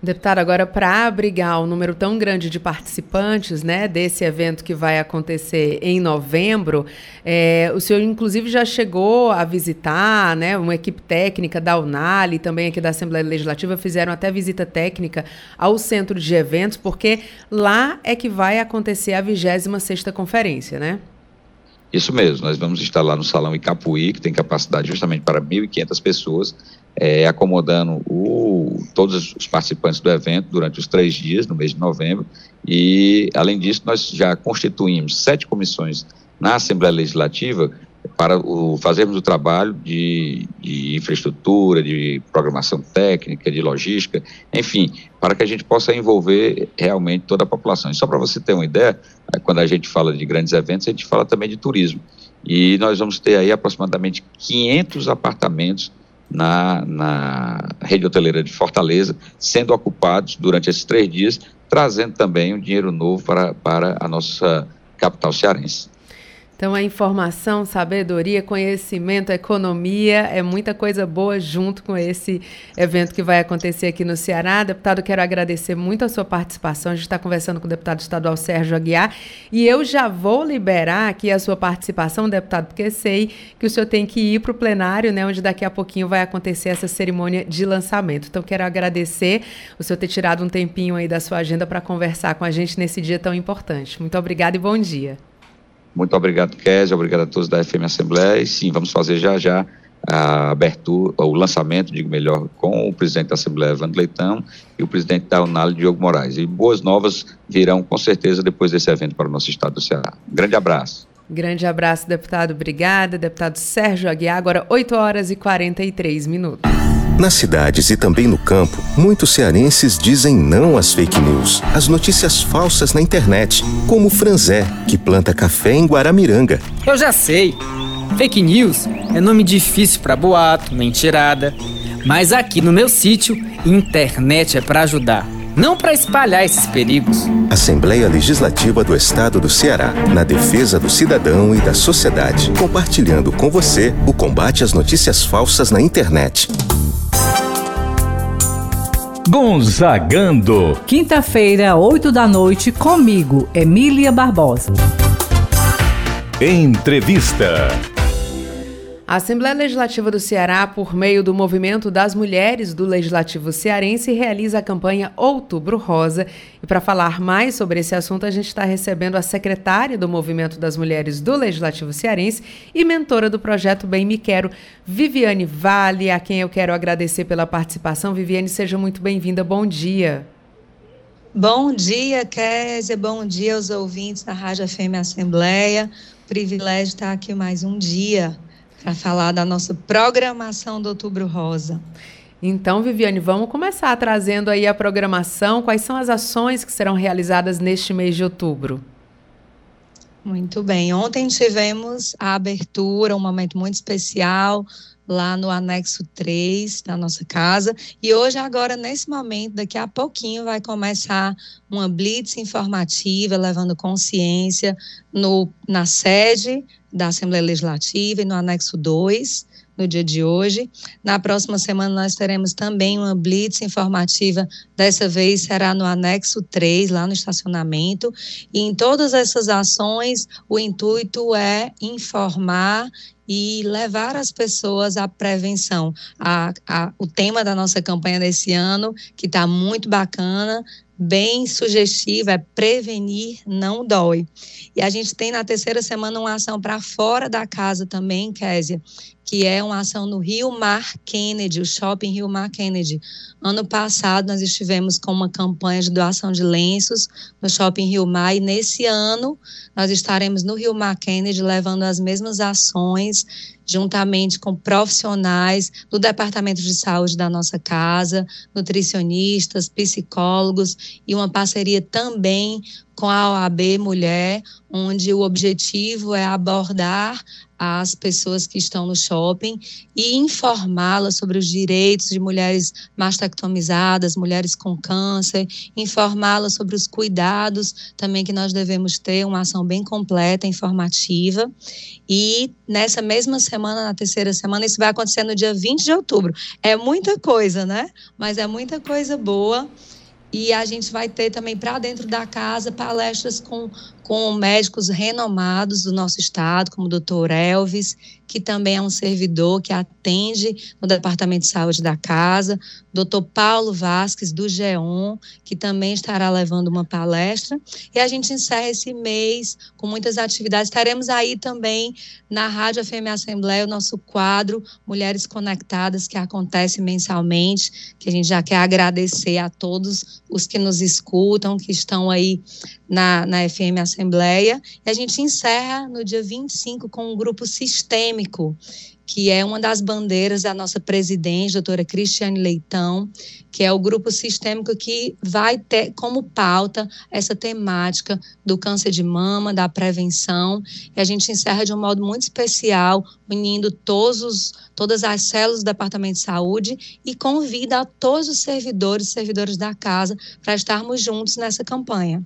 Deputado, agora para abrigar um número tão grande de participantes né, desse evento que vai acontecer em novembro, é, o senhor inclusive já chegou a visitar, né, uma equipe técnica da UNAL e também aqui da Assembleia Legislativa fizeram até visita técnica ao centro de eventos, porque lá é que vai acontecer a 26ª conferência, né? Isso mesmo, nós vamos estar lá no Salão Icapuí, que tem capacidade justamente para 1.500 pessoas, é, acomodando o, todos os participantes do evento durante os três dias, no mês de novembro. E, além disso, nós já constituímos sete comissões na Assembleia Legislativa para o, fazermos o trabalho de, de, infraestrutura, de programação técnica, de logística, enfim, para que a gente possa envolver realmente toda a população. E só para você ter uma ideia, é, quando a gente fala de grandes eventos, a gente fala também de turismo. E nós vamos ter aí aproximadamente 500 apartamentos na, na rede hoteleira de Fortaleza, sendo ocupados durante esses três dias, trazendo também um dinheiro novo para, para a nossa capital cearense. Então, a informação, sabedoria, conhecimento, economia, é muita coisa boa junto com esse evento que vai acontecer aqui no Ceará. Deputado, quero agradecer muito a sua participação. A gente está conversando com o deputado estadual Sérgio Aguiar. E eu já vou liberar aqui a sua participação, deputado, porque sei que o senhor tem que ir para o plenário, né, onde daqui a pouquinho vai acontecer essa cerimônia de lançamento. Então, quero agradecer o senhor ter tirado um tempinho aí da sua agenda para conversar com a gente nesse dia tão importante. Muito obrigada e bom dia. Muito obrigado, Kézia, obrigado a todos da FM Assembleia. E sim, vamos fazer já já a abertura, o lançamento, digo melhor, com o presidente da Assembleia, Evandro Leitão, e o presidente da Unal, Diogo Moraes. E boas novas virão, com certeza, depois desse evento para o nosso estado do Ceará. Grande abraço. Grande abraço, deputado. Obrigada. Deputado Sérgio Aguiar, agora 8 horas e 43 minutos. Nas cidades e também no campo, muitos cearenses dizem não às fake news, às notícias falsas na internet, como o Franzé, que planta café em Guaramiranga. Eu já sei. Fake news é nome difícil para boato, mentirada. Mas aqui no meu sítio, internet é para ajudar, não para espalhar esses perigos. Assembleia Legislativa do Estado do Ceará, na defesa do cidadão e da sociedade, compartilhando com você o combate às notícias falsas na internet. Gonzagando. Quinta-feira, 8 da noite, comigo, Emília Barbosa. Entrevista. A Assembleia Legislativa do Ceará, por meio do Movimento das Mulheres do Legislativo Cearense, realiza a campanha Outubro Rosa. E para falar mais sobre esse assunto, a gente está recebendo a secretária do Movimento das Mulheres do Legislativo Cearense e mentora do projeto Bem Me Quero, Viviane Vale, a quem eu quero agradecer pela participação. Viviane, seja muito bem-vinda. Bom dia. Bom dia, Kézia. Bom dia aos ouvintes da Rádio FM Assembleia. Privilégio estar aqui mais um dia para falar da nossa programação do Outubro Rosa. Então, Viviane, vamos começar trazendo aí a programação. Quais são as ações que serão realizadas neste mês de outubro? Muito bem. Ontem tivemos a abertura, um momento muito especial lá no anexo 3 da nossa casa. E hoje, agora, nesse momento, daqui a pouquinho, vai começar uma blitz informativa, levando consciência no, na sede da Assembleia Legislativa e no anexo 2, no dia de hoje. Na próxima semana, nós teremos também uma blitz informativa, dessa vez será no anexo 3, lá no estacionamento. E em todas essas ações, o intuito é informar e levar as pessoas à prevenção. A, a, o tema da nossa campanha desse ano, que está muito bacana, bem sugestiva, é prevenir não dói. E a gente tem na terceira semana uma ação para fora da casa também, Késia, que é uma ação no Rio Mar Kennedy, o Shopping Rio Mar Kennedy. Ano passado nós estivemos com uma campanha de doação de lenços no Shopping Rio Mar e nesse ano nós estaremos no Rio Mar Kennedy levando as mesmas ações juntamente com profissionais do Departamento de Saúde da nossa casa, nutricionistas, psicólogos e uma parceria também com a OAB Mulher, onde o objetivo é abordar as pessoas que estão no shopping e informá-las sobre os direitos de mulheres mastectomizadas, mulheres com câncer, informá-las sobre os cuidados também que nós devemos ter, uma ação bem completa, informativa. E nessa mesma semana, na terceira semana, isso vai acontecer no dia 20 de outubro. É muita coisa, né? Mas é muita coisa boa. E a gente vai ter também para dentro da casa palestras com com médicos renomados do nosso estado, como o doutor Elvis, que também é um servidor que atende no Departamento de Saúde da casa, doutor Paulo Vasques, do GEON, que também estará levando uma palestra. E a gente encerra esse mês com muitas atividades. Estaremos aí também na Rádio FM Assembleia, o nosso quadro Mulheres Conectadas, que acontece mensalmente, que a gente já quer agradecer a todos os que nos escutam, que estão aí na, na FM Assembleia. E a gente encerra no dia 25 com um grupo sistêmico, que é uma das bandeiras da nossa presidente, doutora Cristiane Leitão, que é o grupo sistêmico que vai ter como pauta essa temática do câncer de mama, da prevenção. E a gente encerra de um modo muito especial, unindo todos os, todas as células do Departamento de Saúde e convida a todos os servidores e servidoras da casa para estarmos juntos nessa campanha.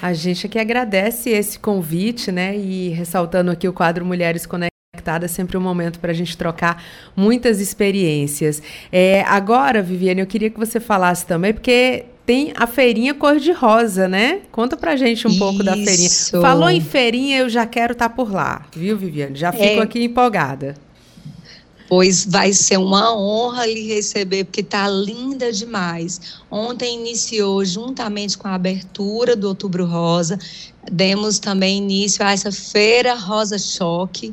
A gente aqui agradece esse convite, né? E ressaltando aqui o quadro Mulheres Conectadas, sempre um momento para a gente trocar muitas experiências. É, agora, Viviane, eu queria que você falasse também, porque tem a feirinha cor-de-rosa, né? Conta pra gente um Isso. pouco da feirinha. Falou em feirinha, eu já quero estar tá por lá, viu, Viviane? Já fico é. aqui empolgada pois vai ser uma honra lhe receber, porque está linda demais. Ontem iniciou, juntamente com a abertura do Outubro Rosa, demos também início a essa Feira Rosa Choque,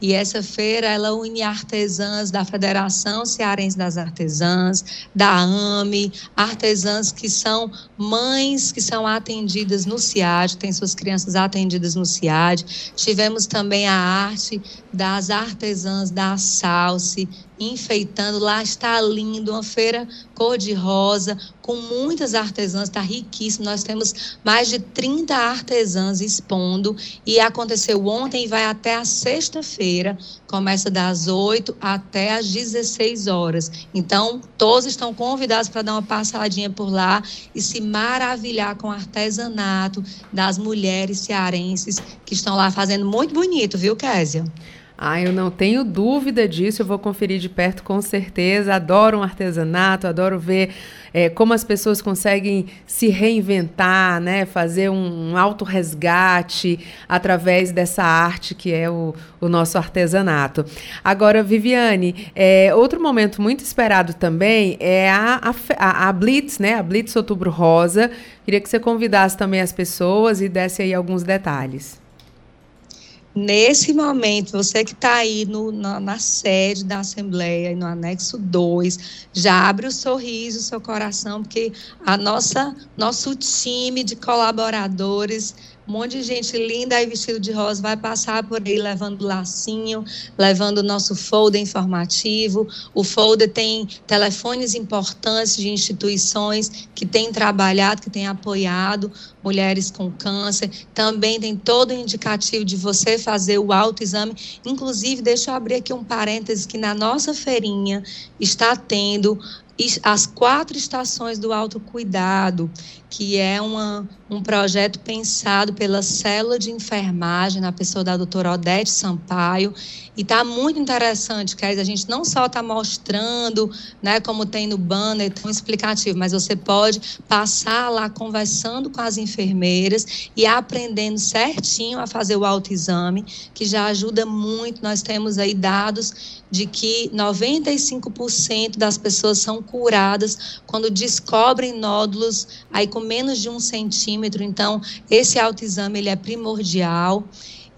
E essa feira ela une artesãs da Federação Cearense das Artesãs, da AME, artesãs que são mães que são atendidas no CIAD, têm suas crianças atendidas no CIAD. Tivemos também a arte das artesãs da Salse, enfeitando. Lá está lindo, uma feira cor-de-rosa, com muitas artesãs, está riquíssimo. Nós temos mais de 30 artesãs expondo e aconteceu ontem e vai até a sexta-feira. Começa das 8 até as 16 horas. Então, todos estão convidados para dar uma passadinha por lá e se maravilhar com o artesanato das mulheres cearenses que estão lá fazendo muito bonito, viu, Késia? Ah, eu não tenho dúvida disso, eu vou conferir de perto com certeza. Adoro um artesanato, adoro ver é, como as pessoas conseguem se reinventar, né? fazer um, um auto-resgate através dessa arte que é o, o nosso artesanato. Agora, Viviane, é, outro momento muito esperado também é a, a, a Blitz, né? a Blitz Outubro Rosa. Queria que você convidasse também as pessoas e desse aí alguns detalhes. Nesse momento, você que está aí no, na, na, sede da Assembleia, no anexo 2, já abre o sorriso, o seu coração, porque a nossa nosso time de colaboradores um monte de gente linda aí vestido de rosa vai passar por aí levando lacinho, levando o nosso folder informativo. O folder tem telefones importantes de instituições que têm trabalhado, que têm apoiado mulheres com câncer. Também tem todo o indicativo de você fazer o autoexame. Inclusive, deixa eu abrir aqui um parêntese que na nossa feirinha está tendo as quatro estações do autocuidado, que é uma, um projeto pensado pela célula de enfermagem, na pessoa da doutora Odete Sampaio, e está muito interessante, que a gente não só está mostrando, né, como tem no banner, tão explicativo, mas você pode passar lá conversando com as enfermeiras e aprendendo certinho a fazer o autoexame, que já ajuda muito. Nós temos aí dados de que 95% das pessoas são curadas quando descobrem nódulos aí com menos de um centímetro. Então, esse autoexame ele é primordial.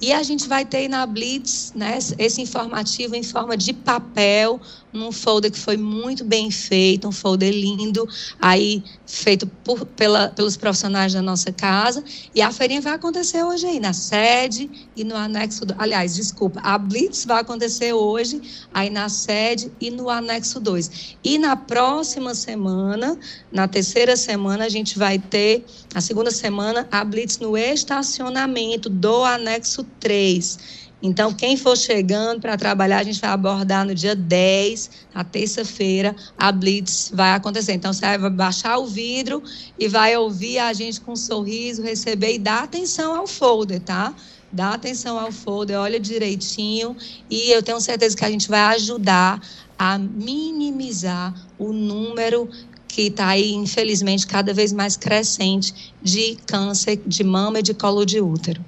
E a gente vai ter na Blitz né, esse informativo em forma de papel, num folder que foi muito bem feito, um folder lindo, aí feito por, pela, pelos profissionais da nossa casa. E a feirinha vai acontecer hoje aí, na sede e no anexo. Do, aliás, desculpa, a Blitz vai acontecer hoje, aí na sede e no anexo 2. E na próxima semana, na terceira semana, a gente vai ter, na segunda semana, a Blitz no estacionamento do anexo 3. Então, quem for chegando para trabalhar, a gente vai abordar no dia 10, na terça-feira, a Blitz vai acontecer. Então, você vai baixar o vidro e vai ouvir a gente com um sorriso, receber e dar atenção ao folder, tá? Dá atenção ao folder, olha direitinho e eu tenho certeza que a gente vai ajudar a minimizar o número que está aí, infelizmente, cada vez mais crescente de câncer de mama e de colo de útero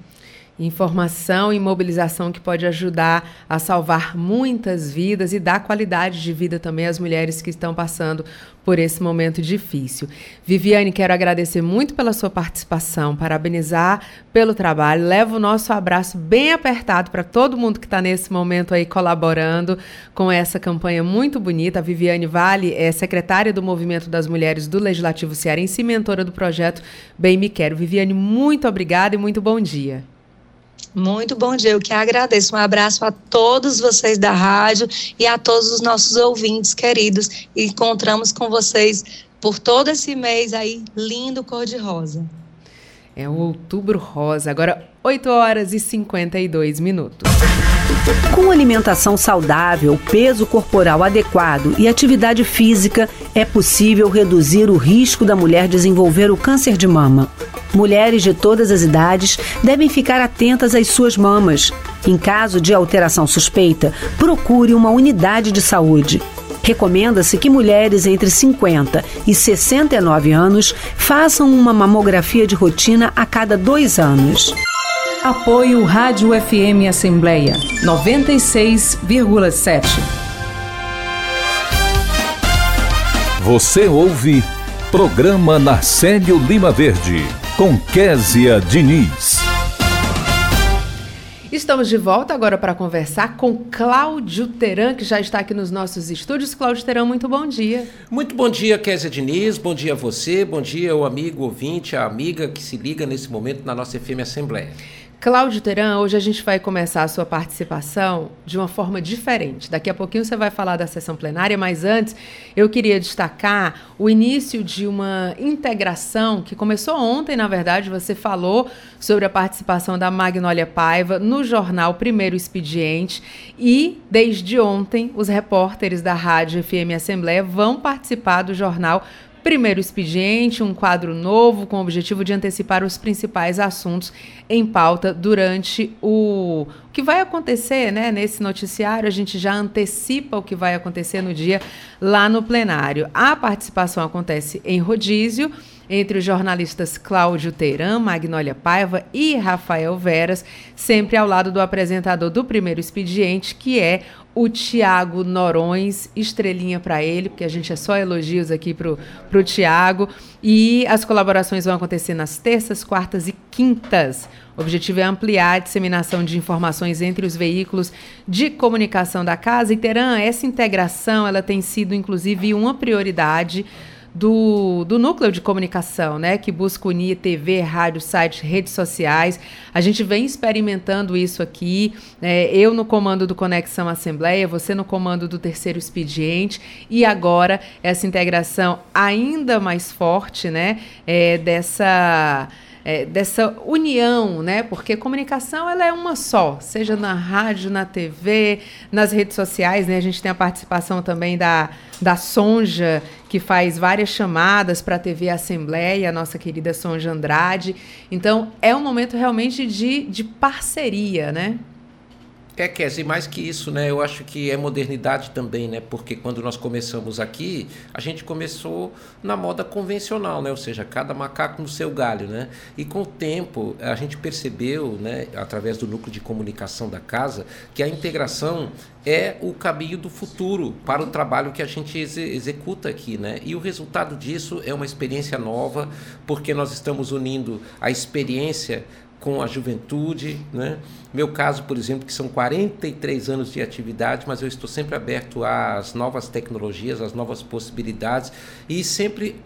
informação e mobilização que pode ajudar a salvar muitas vidas e dar qualidade de vida também às mulheres que estão passando por esse momento difícil. Viviane, quero agradecer muito pela sua participação, parabenizar pelo trabalho. Levo o nosso abraço bem apertado para todo mundo que está nesse momento aí colaborando com essa campanha muito bonita. A Viviane Vale é secretária do Movimento das Mulheres do Legislativo Cearense e mentora do projeto Bem Me Quero. Viviane, muito obrigada e muito bom dia. Muito bom dia, eu que agradeço. Um abraço a todos vocês da rádio e a todos os nossos ouvintes queridos. Encontramos com vocês por todo esse mês aí, lindo cor-de-rosa. É o outubro rosa, agora 8 horas e 52 minutos. Com alimentação saudável, peso corporal adequado e atividade física, é possível reduzir o risco da mulher desenvolver o câncer de mama. Mulheres de todas as idades devem ficar atentas às suas mamas. Em caso de alteração suspeita, procure uma unidade de saúde. Recomenda-se que mulheres entre 50 e 69 anos façam uma mamografia de rotina a cada dois anos. Apoio Rádio FM Assembleia 96,7. Você ouve Programa Narcélio Lima Verde com Késia Diniz. Estamos de volta agora para conversar com Cláudio Teran, que já está aqui nos nossos estúdios. Cláudio Teran, muito bom dia. Muito bom dia, Kézia Diniz. Bom dia a você. Bom dia, o amigo ouvinte, a amiga que se liga nesse momento na nossa FM Assembleia. Cláudio Teran, hoje a gente vai começar a sua participação de uma forma diferente. Daqui a pouquinho você vai falar da sessão plenária, mas antes eu queria destacar o início de uma integração que começou ontem, na verdade, você falou sobre a participação da Magnólia Paiva no jornal Primeiro Expediente e desde ontem os repórteres da Rádio FM Assembleia vão participar do jornal Primeiro expediente, um quadro novo com o objetivo de antecipar os principais assuntos em pauta durante o, o que vai acontecer, né? Nesse noticiário, a gente já antecipa o que vai acontecer no dia lá no plenário. A participação acontece em rodízio entre os jornalistas Cláudio Teirã, Magnólia Paiva e Rafael Veras, sempre ao lado do apresentador do primeiro expediente, que é o Tiago Norões, estrelinha para ele, porque a gente é só elogios aqui pro, pro Tiago. E as colaborações vão acontecer nas terças, quartas e quintas. O objetivo é ampliar a disseminação de informações entre os veículos de comunicação da casa. E Teran, essa integração ela tem sido, inclusive, uma prioridade do, do núcleo de comunicação, né, que busca unir TV, rádio, site, redes sociais. A gente vem experimentando isso aqui, né, eu no comando do Conexão Assembleia, você no comando do Terceiro Expediente, e agora essa integração ainda mais forte, né, é, dessa é, dessa união, né? Porque comunicação ela é uma só, seja na rádio, na TV, nas redes sociais, né? A gente tem a participação também da, da Sonja, que faz várias chamadas para a TV Assembleia, a nossa querida Sonja Andrade. Então, é um momento realmente de, de parceria, né? É, Kézia, mais que isso, né? Eu acho que é modernidade também, né? Porque quando nós começamos aqui, a gente começou na moda convencional, né? Ou seja, cada macaco no seu galho, né? E com o tempo, a gente percebeu, né, através do núcleo de comunicação da casa, que a integração é o caminho do futuro para o trabalho que a gente ex executa aqui, né? E o resultado disso é uma experiência nova, porque nós estamos unindo a experiência com a juventude, né? Meu caso, por exemplo, que são 43 anos de atividade, mas eu estou sempre aberto às novas tecnologias, às novas possibilidades e sempre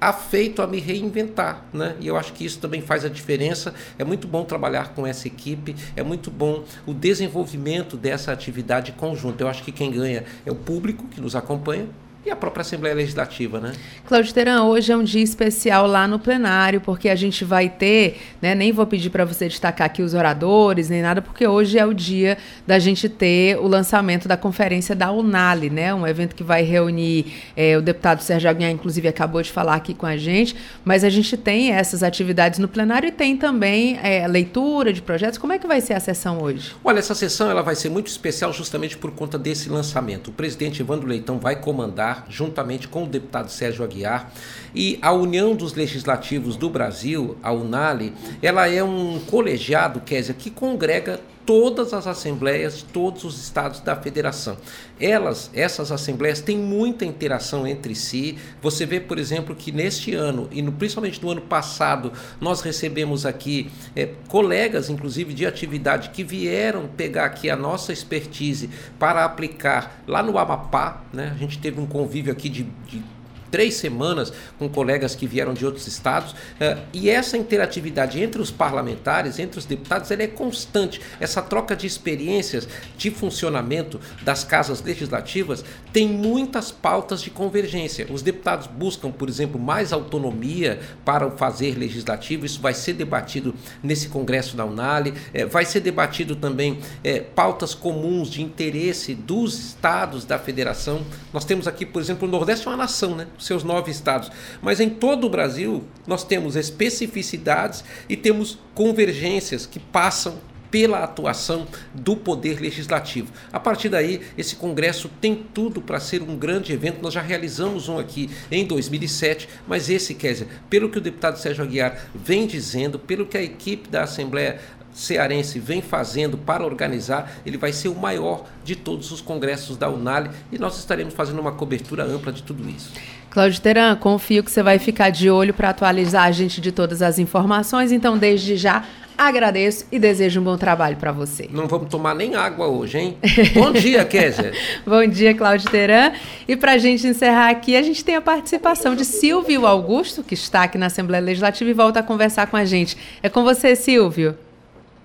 afeito a me reinventar, né? E eu acho que isso também faz a diferença. É muito bom trabalhar com essa equipe, é muito bom o desenvolvimento dessa atividade conjunta. Eu acho que quem ganha é o público que nos acompanha, e a própria Assembleia Legislativa, né? Cláudio Teran, hoje é um dia especial lá no plenário, porque a gente vai ter, né, nem vou pedir para você destacar aqui os oradores, nem nada, porque hoje é o dia da gente ter o lançamento da conferência da Unali, né, um evento que vai reunir, é, o deputado Sérgio Aguiar, inclusive, acabou de falar aqui com a gente, mas a gente tem essas atividades no plenário e tem também é, leitura de projetos. Como é que vai ser a sessão hoje? Olha, essa sessão ela vai ser muito especial justamente por conta desse lançamento. O presidente Evandro Leitão vai comandar juntamente com o deputado Sérgio Aguiar. E a União dos Legislativos do Brasil, a UNALE, ela é um colegiado, Késia, que congrega todas as assembleias de todos os estados da federação. Elas, essas assembleias têm muita interação entre si. Você vê, por exemplo, que neste ano e no, principalmente no ano passado nós recebemos aqui é, colegas, inclusive de atividade, que vieram pegar aqui a nossa expertise para aplicar lá no Amapá. Né? A gente teve um convívio aqui de, de três semanas com colegas que vieram de outros estados. Uh, e essa interatividade entre os parlamentares, entre os deputados, ela é constante. Essa troca de experiências de funcionamento das casas legislativas tem muitas pautas de convergência. Os deputados buscam, por exemplo, mais autonomia para o fazer legislativo. Isso vai ser debatido nesse congresso da Unali. É, vai ser debatido também é, pautas comuns de interesse dos estados da federação. Nós temos aqui, por exemplo, o Nordeste é uma nação, né? Seus nove estados. Mas em todo o Brasil nós temos especificidades e temos convergências que passam pela atuação do Poder Legislativo. A partir daí, esse Congresso tem tudo para ser um grande evento. Nós já realizamos um aqui em 2007, mas esse, Kézia, pelo que o deputado Sérgio Aguiar vem dizendo, pelo que a equipe da Assembleia cearense vem fazendo para organizar, ele vai ser o maior de todos os congressos da Unali e nós estaremos fazendo uma cobertura ampla de tudo isso. Cláudio Teran, confio que você vai ficar de olho para atualizar a gente de todas as informações. Então, desde já, Agradeço e desejo um bom trabalho para você. Não vamos tomar nem água hoje, hein? bom dia, Kézia. bom dia, Cláudio Teran. E para a gente encerrar aqui, a gente tem a participação de Silvio Augusto, que está aqui na Assembleia Legislativa e volta a conversar com a gente. É com você, Silvio.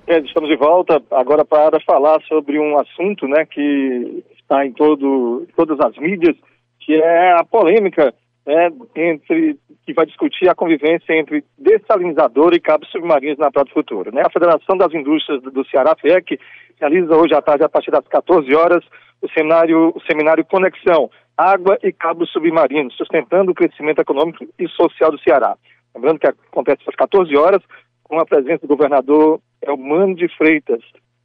É, estamos de volta agora para falar sobre um assunto né, que está em todo, todas as mídias, que é a polêmica né, entre que vai discutir a convivência entre dessalinizador e cabos submarinos na Praia do Futuro. Né? A Federação das Indústrias do Ceará, FEC, realiza hoje à tarde, a partir das 14 horas, o seminário, o seminário Conexão, Água e Cabos Submarinos, sustentando o crescimento econômico e social do Ceará. Lembrando que acontece às 14 horas, com a presença do governador Elmano de Freitas.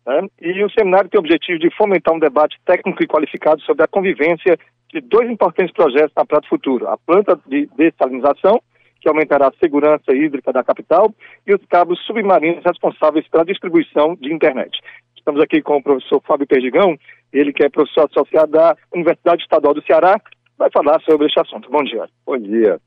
Né? E o seminário tem o objetivo de fomentar um debate técnico e qualificado sobre a convivência de dois importantes projetos na Prato Futuro: a planta de dessalinização, que aumentará a segurança hídrica da capital, e os cabos submarinos responsáveis pela distribuição de internet. Estamos aqui com o professor Fábio Perdigão, ele que é professor associado da Universidade Estadual do Ceará, vai falar sobre este assunto. Bom dia. Bom dia.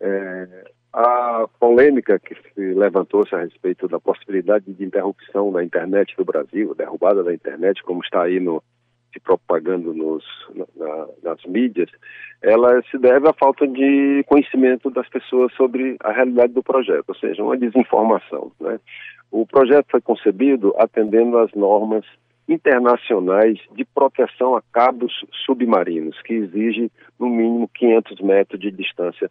É, a polêmica que se levantou-se a respeito da possibilidade de interrupção da internet do Brasil, derrubada da internet, como está aí no, se propagando nos, na, nas mídias, ela se deve à falta de conhecimento das pessoas sobre a realidade do projeto, ou seja, uma desinformação. Né? O projeto foi concebido atendendo às normas internacionais de proteção a cabos submarinos, que exige no mínimo 500 metros de distância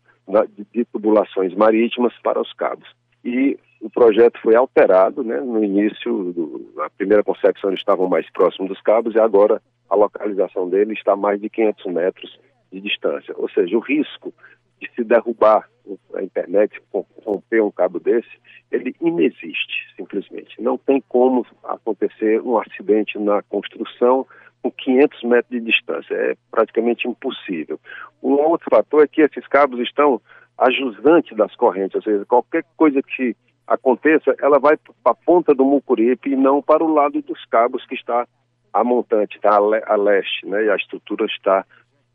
de tubulações marítimas para os cabos. E o projeto foi alterado, né? No início, do, a primeira concepção eles estavam mais próximos dos cabos e agora a localização dele está a mais de 500 metros de distância. Ou seja, o risco de se derrubar a internet, romper um cabo desse, ele inexiste, simplesmente. Não tem como acontecer um acidente na construção com 500 metros de distância. É praticamente impossível. Um outro fator é que esses cabos estão ajusantes das correntes, ou seja, qualquer coisa que aconteça, ela vai para a ponta do Mucuripe e não para o lado dos cabos que está a montante, está a, leste, né? E a estrutura está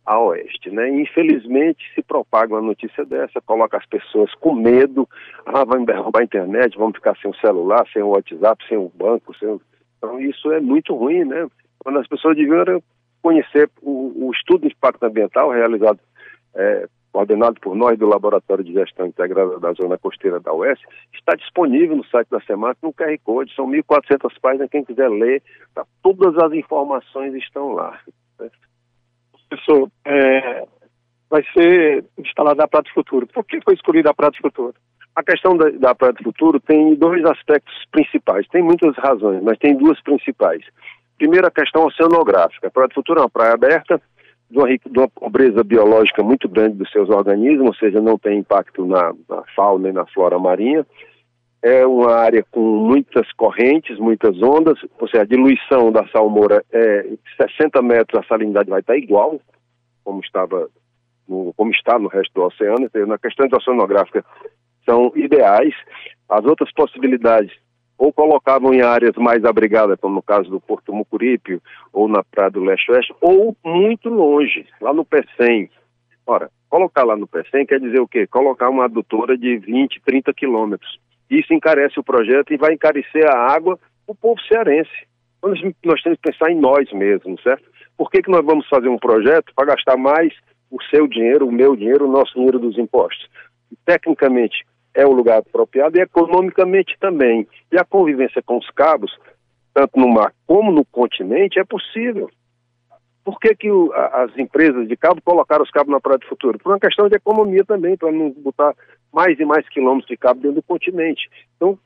a oeste, né? Infelizmente se propaga uma notícia dessa, coloca as pessoas com medo, ah, vai derrubar a internet, vamos ficar sem o celular, sem o WhatsApp, sem o banco, sem então isso é muito ruim, né? Quando as pessoas deviam conhecer o, o estudo de impacto ambiental realizado é, coordenado por nós do Laboratório de Gestão Integrada da Zona Costeira da UES, está disponível no site da SEMAC no QR Code. São 1.400 páginas, quem quiser ler, tá, todas as informações estão lá. Professor, é, vai ser instalada a Prato Futuro. Por que foi escolhida a Prato Futuro? A questão da, da Prato Futuro tem dois aspectos principais. Tem muitas razões, mas tem duas principais. Primeiro, a questão oceanográfica. A Prato Futuro é uma praia aberta, de uma, de uma, pobreza biológica muito grande dos seus organismos, ou seja, não tem impacto na, na, fauna e na flora marinha. É uma área com muitas correntes, muitas ondas, ou seja, a diluição da salmoura é 60 metros, a salinidade vai estar igual, como estava no, como está no resto do oceano. Então, na questão oceanográfica são ideais. As outras possibilidades ou colocavam em áreas mais abrigadas, como no caso do Porto Mucuripe, ou na Praia do Leste-Oeste, ou muito longe, lá no Pecém. Ora, colocar lá no Pecém quer dizer o quê? Colocar uma adutora de 20, 30 quilômetros. Isso encarece o projeto e vai encarecer a água o povo cearense. Então, nós temos que pensar em nós mesmos, certo? Por que, que nós vamos fazer um projeto para gastar mais o seu dinheiro, o meu dinheiro, o nosso dinheiro dos impostos? Tecnicamente, é o lugar apropriado e economicamente também. E a convivência com os cabos, tanto no mar como no continente, é possível. Por que, que o, as empresas de cabo colocaram os cabos na Praia do Futuro? Por uma questão de economia também, para não botar mais e mais quilômetros de cabo dentro do continente. Então,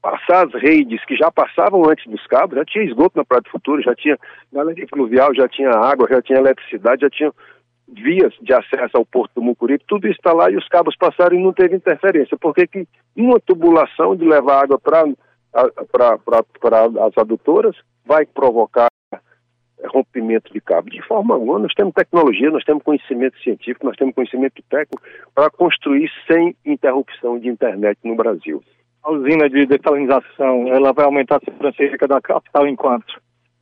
passar as redes que já passavam antes dos cabos, já tinha esgoto na Praia do Futuro, já tinha galeria fluvial, já tinha água, já tinha eletricidade, já tinha vias de acesso ao porto do Mucuripe, tudo isso está lá e os cabos passaram e não teve interferência. Porque que uma tubulação de levar água para as adutoras vai provocar rompimento de cabo. De forma alguma, nós temos tecnologia, nós temos conhecimento científico, nós temos conhecimento técnico para construir sem interrupção de internet no Brasil. A usina de desalinização, ela vai aumentar a segurança da capital em quanto?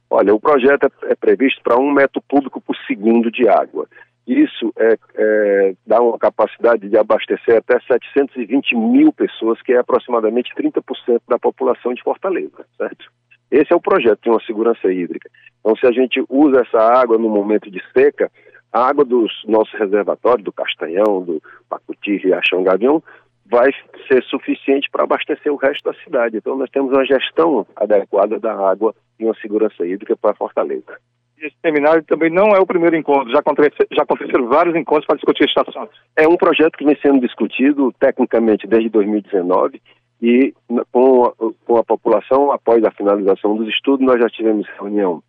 Olha, o projeto é, é previsto para um metro cúbico por segundo de água. Isso é, é, dá uma capacidade de abastecer até 720 mil pessoas, que é aproximadamente 30% da população de Fortaleza, certo? Esse é o projeto de uma segurança hídrica. Então, se a gente usa essa água no momento de seca, a água dos nossos reservatórios, do Castanhão, do Pacuti, Riachão, Gavião, vai ser suficiente para abastecer o resto da cidade. Então, nós temos uma gestão adequada da água e uma segurança hídrica para Fortaleza. Esse seminário também não é o primeiro encontro, já, aconteceram, já aconteceram vários encontros para discutir estações. É um projeto que vem sendo discutido tecnicamente desde 2019 e com a, com a população, após a finalização dos estudos, nós já tivemos reunião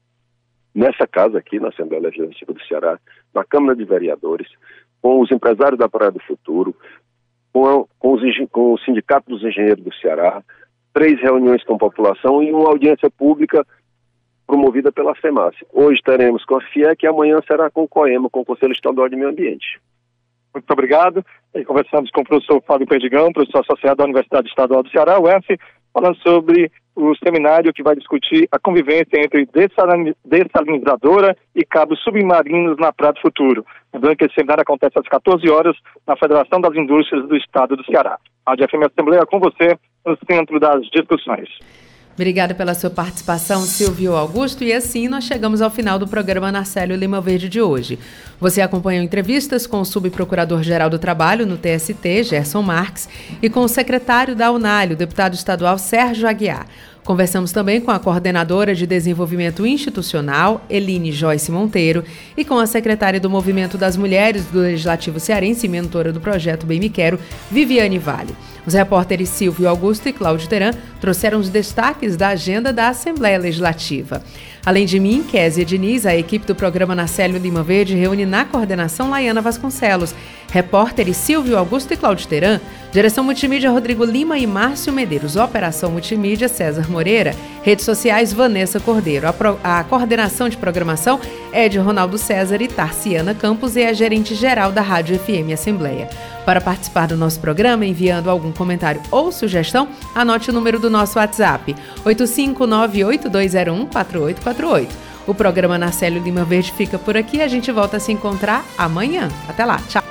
nessa casa aqui, na Assembleia Legislativa do Ceará, na Câmara de Vereadores, com os empresários da Praia do Futuro, com, com, os, com o Sindicato dos Engenheiros do Ceará, três reuniões com a população e uma audiência pública promovida pela FEMAS. Hoje teremos com a FIEC e amanhã será com o COEMA, com o Conselho Estadual de Meio Ambiente. Muito obrigado. E conversamos com o professor Fábio Perdigão, professor associado da Universidade Estadual do Ceará, UF, falando sobre o seminário que vai discutir a convivência entre dessalinizadora e cabos submarinos na Praia do Futuro. Lembrando que esse seminário acontece às 14 horas na Federação das Indústrias do Estado do Ceará. A DFM Assembleia com você no centro das discussões. Obrigada pela sua participação, Silvio Augusto. E assim nós chegamos ao final do programa Narcélio Lima Verde de hoje. Você acompanhou entrevistas com o subprocurador-geral do Trabalho no TST, Gerson Marques, e com o secretário da UNALI, o deputado estadual Sérgio Aguiar. Conversamos também com a coordenadora de desenvolvimento institucional, Eline Joyce Monteiro, e com a secretária do Movimento das Mulheres do Legislativo Cearense e mentora do projeto Bem Me Quero, Viviane Vale. Os repórteres Silvio Augusto e Cláudio Teran trouxeram os destaques da agenda da Assembleia Legislativa. Além de mim, Késia Diniz, a equipe do programa Nacélio Lima Verde reúne na coordenação Laiana Vasconcelos, repórteres Silvio Augusto e Cláudio Teran, direção multimídia Rodrigo Lima e Márcio Medeiros, operação multimídia César Moreira, redes sociais Vanessa Cordeiro. A, pro, a coordenação de programação é de Ronaldo César e Tarciana Campos e é a gerente geral da Rádio FM Assembleia. Para participar do nosso programa, enviando algum comentário ou sugestão, anote o número do nosso WhatsApp: 85982014848. O programa Narcélio Lima Verde fica por aqui. A gente volta a se encontrar amanhã. Até lá. Tchau.